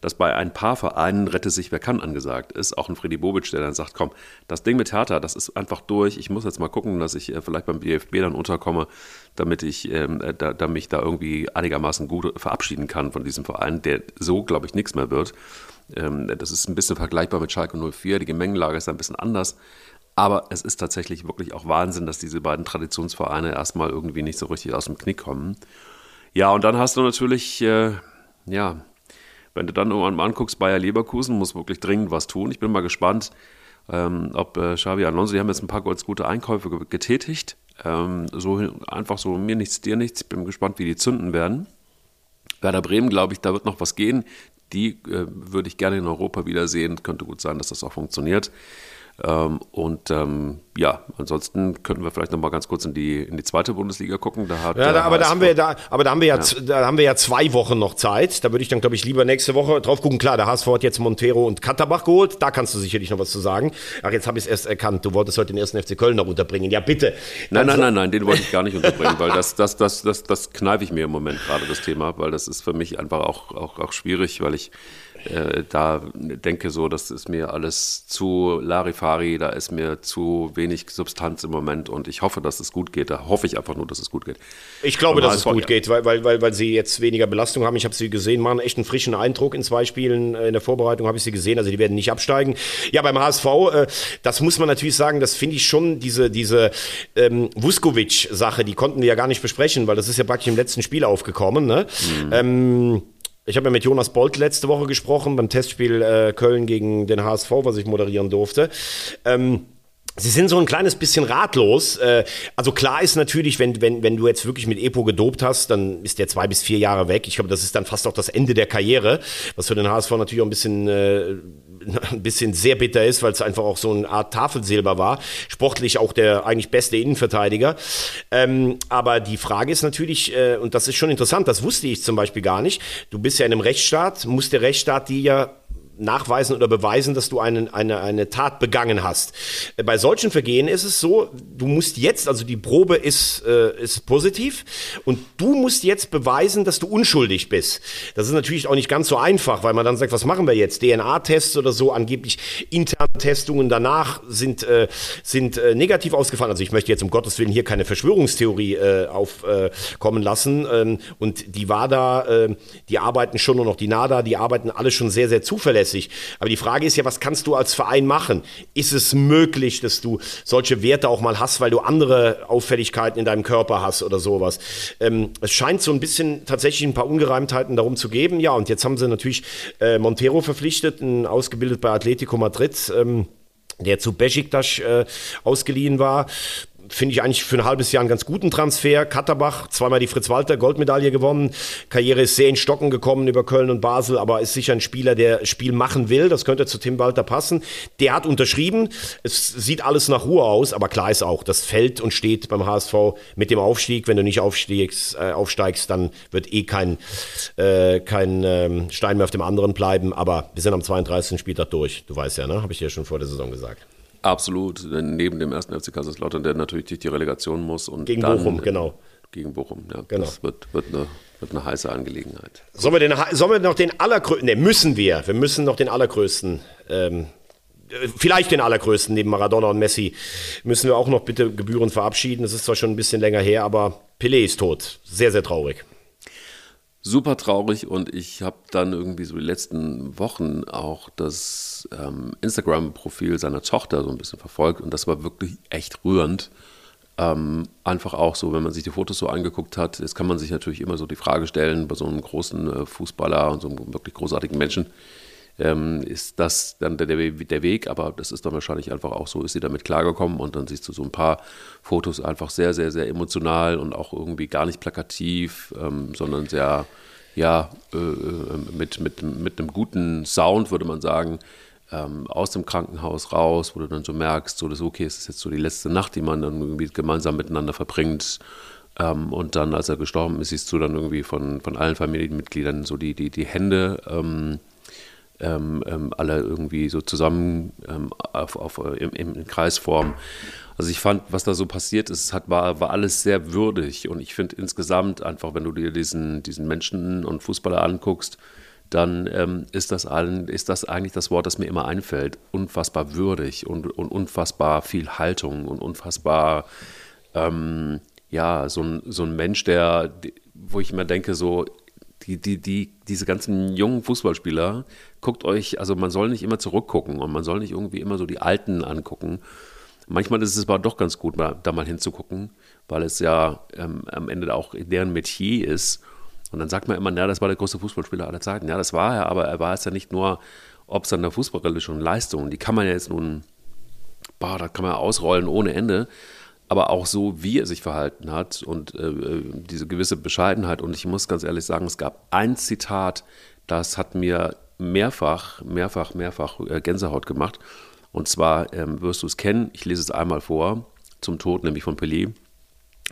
dass bei ein paar Vereinen rette sich wer kann angesagt ist. Auch ein Freddy Bobic, der dann sagt, komm, das Ding mit Hertha, das ist einfach durch. Ich muss jetzt mal gucken, dass ich äh, vielleicht beim BFB dann unterkomme, damit ich ähm, äh, da, mich da irgendwie einigermaßen gut verabschieden kann von diesem Verein, der so, glaube ich, nichts mehr wird. Ähm, das ist ein bisschen vergleichbar mit Schalke 04. Die Gemengelage ist ein bisschen anders. Aber es ist tatsächlich wirklich auch Wahnsinn, dass diese beiden Traditionsvereine erstmal irgendwie nicht so richtig aus dem Knick kommen. Ja, und dann hast du natürlich, äh, ja, wenn du dann irgendwann mal anguckst, Bayer Leverkusen muss wirklich dringend was tun. Ich bin mal gespannt, ähm, ob äh, Xavi Alonso, die haben jetzt ein paar ganz gute Einkäufe getätigt. Ähm, so einfach so mir nichts, dir nichts. Ich bin gespannt, wie die zünden werden. Werder Bremen, glaube ich, da wird noch was gehen. Die äh, würde ich gerne in Europa wiedersehen. Könnte gut sein, dass das auch funktioniert. Ähm, und ähm, ja, ansonsten könnten wir vielleicht noch mal ganz kurz in die, in die zweite Bundesliga gucken. Da hat ja, da, aber, da haben wir, da, aber da haben wir ja, ja, da haben wir ja zwei Wochen noch Zeit. Da würde ich dann, glaube ich, lieber nächste Woche drauf gucken. Klar, der HSV hat jetzt Montero und Katterbach geholt. Da kannst du sicherlich noch was zu sagen. Ach, jetzt habe ich es erst erkannt. Du wolltest heute den ersten FC Köln noch unterbringen. Ja, bitte. Nein, nein, nein, nein, den wollte ich gar nicht unterbringen, weil das, das, das, das, das kneife ich mir im Moment gerade, das Thema, weil das ist für mich einfach auch, auch, auch schwierig, weil ich äh, da denke so, das ist mir alles zu Larifari, da ist mir zu wenig Substanz im Moment und ich hoffe, dass es gut geht. Da hoffe ich einfach nur, dass es gut geht. Ich glaube, dass es gut ja. geht, weil, weil, weil, weil sie jetzt weniger Belastung haben. Ich habe sie gesehen, machen echt einen frischen Eindruck in zwei Spielen. Äh, in der Vorbereitung habe ich sie gesehen, also die werden nicht absteigen. Ja, beim HSV, äh, das muss man natürlich sagen, das finde ich schon, diese, diese ähm, Vuskovic-Sache, die konnten wir ja gar nicht besprechen, weil das ist ja praktisch im letzten Spiel aufgekommen. Ne? Mhm. Ähm, ich habe ja mit Jonas Bolt letzte Woche gesprochen beim Testspiel äh, Köln gegen den HSV, was ich moderieren durfte. Ähm, Sie sind so ein kleines bisschen ratlos. Äh, also klar ist natürlich, wenn, wenn, wenn du jetzt wirklich mit Epo gedopt hast, dann ist der zwei bis vier Jahre weg. Ich glaube, das ist dann fast auch das Ende der Karriere, was für den HSV natürlich auch ein bisschen, äh, ein bisschen sehr bitter ist, weil es einfach auch so eine Art Tafelsilber war. Sportlich auch der eigentlich beste Innenverteidiger. Ähm, aber die Frage ist natürlich, äh, und das ist schon interessant, das wusste ich zum Beispiel gar nicht. Du bist ja in einem Rechtsstaat, muss der Rechtsstaat die ja nachweisen oder beweisen, dass du eine, eine, eine Tat begangen hast. Bei solchen Vergehen ist es so, du musst jetzt, also die Probe ist, äh, ist positiv und du musst jetzt beweisen, dass du unschuldig bist. Das ist natürlich auch nicht ganz so einfach, weil man dann sagt, was machen wir jetzt? DNA-Tests oder so, angeblich interne Testungen danach sind, äh, sind äh, negativ ausgefallen. Also ich möchte jetzt um Gottes Willen hier keine Verschwörungstheorie äh, aufkommen lassen. Ähm, und die WADA, äh, die arbeiten schon nur noch, die NADA, die arbeiten alle schon sehr, sehr zuverlässig zuverlässig. Aber die Frage ist ja, was kannst du als Verein machen? Ist es möglich, dass du solche Werte auch mal hast, weil du andere Auffälligkeiten in deinem Körper hast oder sowas? Ähm, es scheint so ein bisschen tatsächlich ein paar Ungereimtheiten darum zu geben. Ja, und jetzt haben sie natürlich äh, Montero verpflichtet, ausgebildet bei Atletico Madrid. Ähm, der zu Besiktas äh, ausgeliehen war finde ich eigentlich für ein halbes Jahr einen ganz guten Transfer. Katterbach, zweimal die Fritz-Walter Goldmedaille gewonnen. Karriere ist sehr in Stocken gekommen über Köln und Basel, aber ist sicher ein Spieler, der Spiel machen will. Das könnte zu Tim Walter passen. Der hat unterschrieben. Es sieht alles nach Ruhe aus, aber klar ist auch, das fällt und steht beim HSV mit dem Aufstieg. Wenn du nicht aufsteigst, äh, aufsteigst dann wird eh kein, äh, kein ähm, Stein mehr auf dem anderen bleiben. Aber wir sind am 32. Spieltag durch. Du weißt ja, ne? Habe ich dir schon vor der Saison gesagt. Absolut, neben dem ersten FC Kaiserslautern, der natürlich durch die Relegation muss. Und Gegen Bochum, genau. gegen Bochum. Ja, Genau. Das wird, wird, eine, wird eine heiße Angelegenheit. Sollen wir, den, sollen wir noch den allergrößten, ne, müssen wir, wir müssen noch den allergrößten, ähm, äh, vielleicht den allergrößten neben Maradona und Messi, müssen wir auch noch bitte Gebühren verabschieden. Das ist zwar schon ein bisschen länger her, aber Pelé ist tot. Sehr, sehr traurig. Super traurig und ich habe dann irgendwie so die letzten Wochen auch das ähm, Instagram-Profil seiner Tochter so ein bisschen verfolgt und das war wirklich echt rührend. Ähm, einfach auch so, wenn man sich die Fotos so angeguckt hat, jetzt kann man sich natürlich immer so die Frage stellen, bei so einem großen äh, Fußballer und so einem wirklich großartigen Menschen, ähm, ist das dann der, der, Weg, aber das ist dann wahrscheinlich einfach auch so, ist sie damit klargekommen und dann siehst du so ein paar Fotos einfach sehr, sehr, sehr emotional und auch irgendwie gar nicht plakativ, ähm, sondern sehr, ja, äh, äh, mit, mit, mit einem guten Sound, würde man sagen, ähm, aus dem Krankenhaus raus, wo du dann so merkst, so, das okay, es ist jetzt so die letzte Nacht, die man dann irgendwie gemeinsam miteinander verbringt. Ähm, und dann, als er gestorben ist, siehst du dann irgendwie von, von allen Familienmitgliedern so die, die, die Hände ähm, ähm, ähm, alle irgendwie so zusammen ähm, auf, auf, im, im Kreisform. Also ich fand, was da so passiert ist, hat, war, war alles sehr würdig und ich finde insgesamt einfach, wenn du dir diesen, diesen Menschen und Fußballer anguckst, dann ähm, ist, das allen, ist das eigentlich das Wort, das mir immer einfällt. Unfassbar würdig und, und unfassbar viel Haltung und unfassbar, ähm, ja, so ein, so ein Mensch, der, wo ich immer denke, so, die, die, die, diese ganzen jungen Fußballspieler, guckt euch, also man soll nicht immer zurückgucken und man soll nicht irgendwie immer so die Alten angucken. Manchmal ist es aber doch ganz gut, da mal hinzugucken, weil es ja ähm, am Ende auch deren Metier ist. Und dann sagt man immer, ja, das war der größte Fußballspieler aller Zeiten. Ja, das war er, aber er war es ja nicht nur ob seiner fußballerischen Leistung. Die kann man ja jetzt nun, boah, da kann man ausrollen ohne Ende. Aber auch so, wie er sich verhalten hat und äh, diese gewisse Bescheidenheit. Und ich muss ganz ehrlich sagen, es gab ein Zitat, das hat mir mehrfach, mehrfach, mehrfach äh, Gänsehaut gemacht. Und zwar ähm, wirst du es kennen, ich lese es einmal vor, zum Tod, nämlich von Pelé.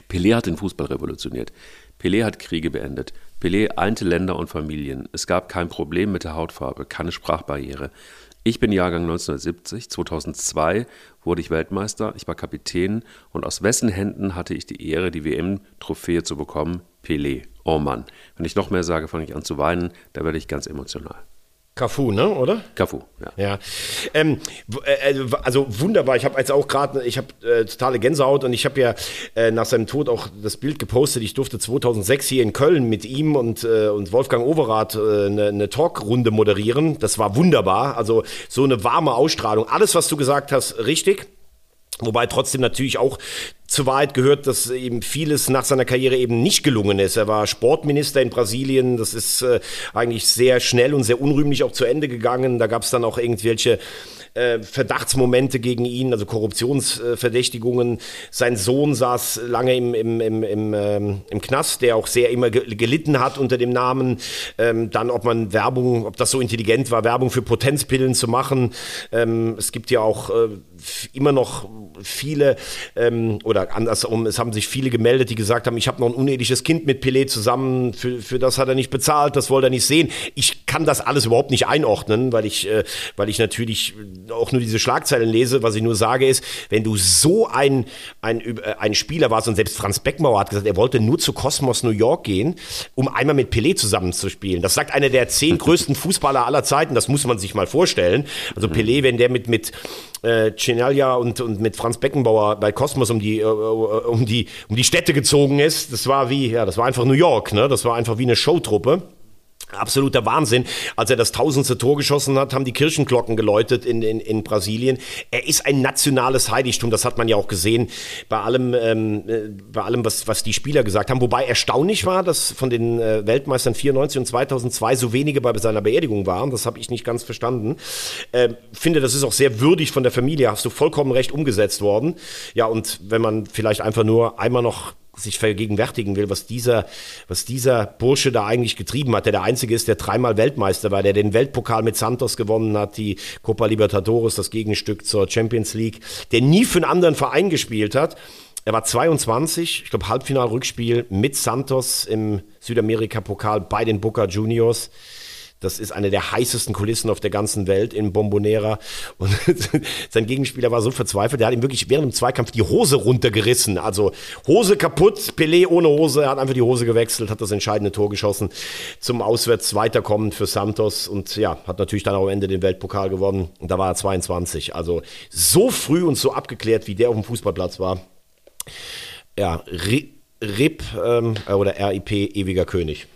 Pelé hat den Fußball revolutioniert. Pelé hat Kriege beendet. Pelé einte Länder und Familien. Es gab kein Problem mit der Hautfarbe, keine Sprachbarriere. Ich bin Jahrgang 1970, 2002 wurde ich Weltmeister, ich war Kapitän und aus wessen Händen hatte ich die Ehre, die WM-Trophäe zu bekommen? Pelé. Oh Mann, wenn ich noch mehr sage, fange ich an zu weinen, da werde ich ganz emotional. Cafu, ne, oder? Cafu, ja. Ja, ähm, w- äh, also wunderbar. Ich habe jetzt auch gerade, ich habe äh, totale Gänsehaut und ich habe ja äh, nach seinem Tod auch das Bild gepostet. Ich durfte 2006 hier in Köln mit ihm und, äh, und Wolfgang Overath äh, eine, eine Talkrunde moderieren. Das war wunderbar. Also so eine warme Ausstrahlung. Alles, was du gesagt hast, richtig. Wobei trotzdem natürlich auch zu Wahrheit gehört, dass eben vieles nach seiner Karriere eben nicht gelungen ist. Er war Sportminister in Brasilien. Das ist äh, eigentlich sehr schnell und sehr unrühmlich auch zu Ende gegangen. Da gab es dann auch irgendwelche äh, Verdachtsmomente gegen ihn, also Korruptionsverdächtigungen. Sein Sohn saß lange im, im, im, im, ähm, im Knast, der auch sehr immer ge gelitten hat unter dem Namen. Ähm, dann, ob man Werbung, ob das so intelligent war, Werbung für Potenzpillen zu machen. Ähm, es gibt ja auch äh, immer noch viele, ähm, oder andersrum, es haben sich viele gemeldet, die gesagt haben, ich habe noch ein uneheliches Kind mit Pelé zusammen, für, für das hat er nicht bezahlt, das wollte er nicht sehen. Ich kann das alles überhaupt nicht einordnen, weil ich, äh, weil ich natürlich auch nur diese Schlagzeilen lese. Was ich nur sage ist, wenn du so ein, ein, äh, ein Spieler warst, und selbst Franz Beckmauer hat gesagt, er wollte nur zu Cosmos New York gehen, um einmal mit Pelé zusammenzuspielen. Das sagt einer der zehn größten Fußballer aller Zeiten, das muss man sich mal vorstellen. Also Pelé, wenn der mit, mit äh, Chinaglia und, und mit Franz Beckenbauer bei Cosmos um die, äh, um, die, um die Städte gezogen ist, das war wie, ja, das war einfach New York, ne? Das war einfach wie eine Showtruppe. Absoluter Wahnsinn. Als er das tausendste Tor geschossen hat, haben die Kirchenglocken geläutet in, in, in Brasilien. Er ist ein nationales Heiligtum, das hat man ja auch gesehen bei allem, ähm, äh, bei allem was, was die Spieler gesagt haben. Wobei erstaunlich war, dass von den äh, Weltmeistern 94 und 2002 so wenige bei seiner Beerdigung waren. Das habe ich nicht ganz verstanden. Ähm, finde, das ist auch sehr würdig von der Familie. Hast du vollkommen recht umgesetzt worden. Ja, und wenn man vielleicht einfach nur einmal noch sich vergegenwärtigen will, was dieser, was dieser Bursche da eigentlich getrieben hat, der der einzige ist, der dreimal Weltmeister war, der den Weltpokal mit Santos gewonnen hat, die Copa Libertadores, das Gegenstück zur Champions League, der nie für einen anderen Verein gespielt hat. Er war 22, ich glaube Halbfinal-Rückspiel mit Santos im Südamerika-Pokal bei den Boca Juniors. Das ist eine der heißesten Kulissen auf der ganzen Welt in Bombonera. Und sein Gegenspieler war so verzweifelt, der hat ihm wirklich während dem Zweikampf die Hose runtergerissen. Also Hose kaputt, Pelé ohne Hose, er hat einfach die Hose gewechselt, hat das entscheidende Tor geschossen zum auswärts weiterkommen für Santos und ja, hat natürlich dann auch am Ende den Weltpokal gewonnen. Und da war er 22. Also so früh und so abgeklärt, wie der auf dem Fußballplatz war. Ja, RIP ähm, oder RIP, ewiger König.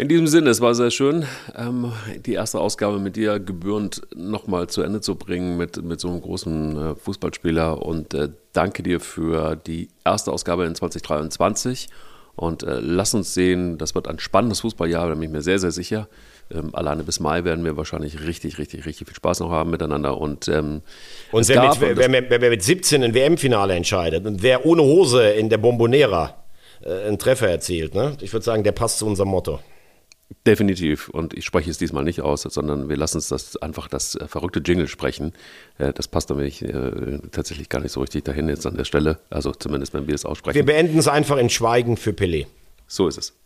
In diesem Sinne, es war sehr schön, ähm, die erste Ausgabe mit dir gebührend nochmal zu Ende zu bringen mit, mit so einem großen äh, Fußballspieler. Und äh, danke dir für die erste Ausgabe in 2023. Und äh, lass uns sehen, das wird ein spannendes Fußballjahr, da bin ich mir sehr, sehr sicher. Ähm, alleine bis Mai werden wir wahrscheinlich richtig, richtig, richtig viel Spaß noch haben miteinander. Und, ähm, und wer, mit, wer, wer, wer, mit 17 ein WM-Finale entscheidet und wer ohne Hose in der Bombonera einen Treffer erzielt, ne? ich würde sagen, der passt zu unserem Motto. Definitiv. Und ich spreche es diesmal nicht aus, sondern wir lassen uns das einfach das äh, verrückte Jingle sprechen. Äh, das passt nämlich äh, tatsächlich gar nicht so richtig dahin jetzt an der Stelle. Also zumindest, wenn wir es aussprechen. Wir beenden es einfach in Schweigen für Pelé. So ist es.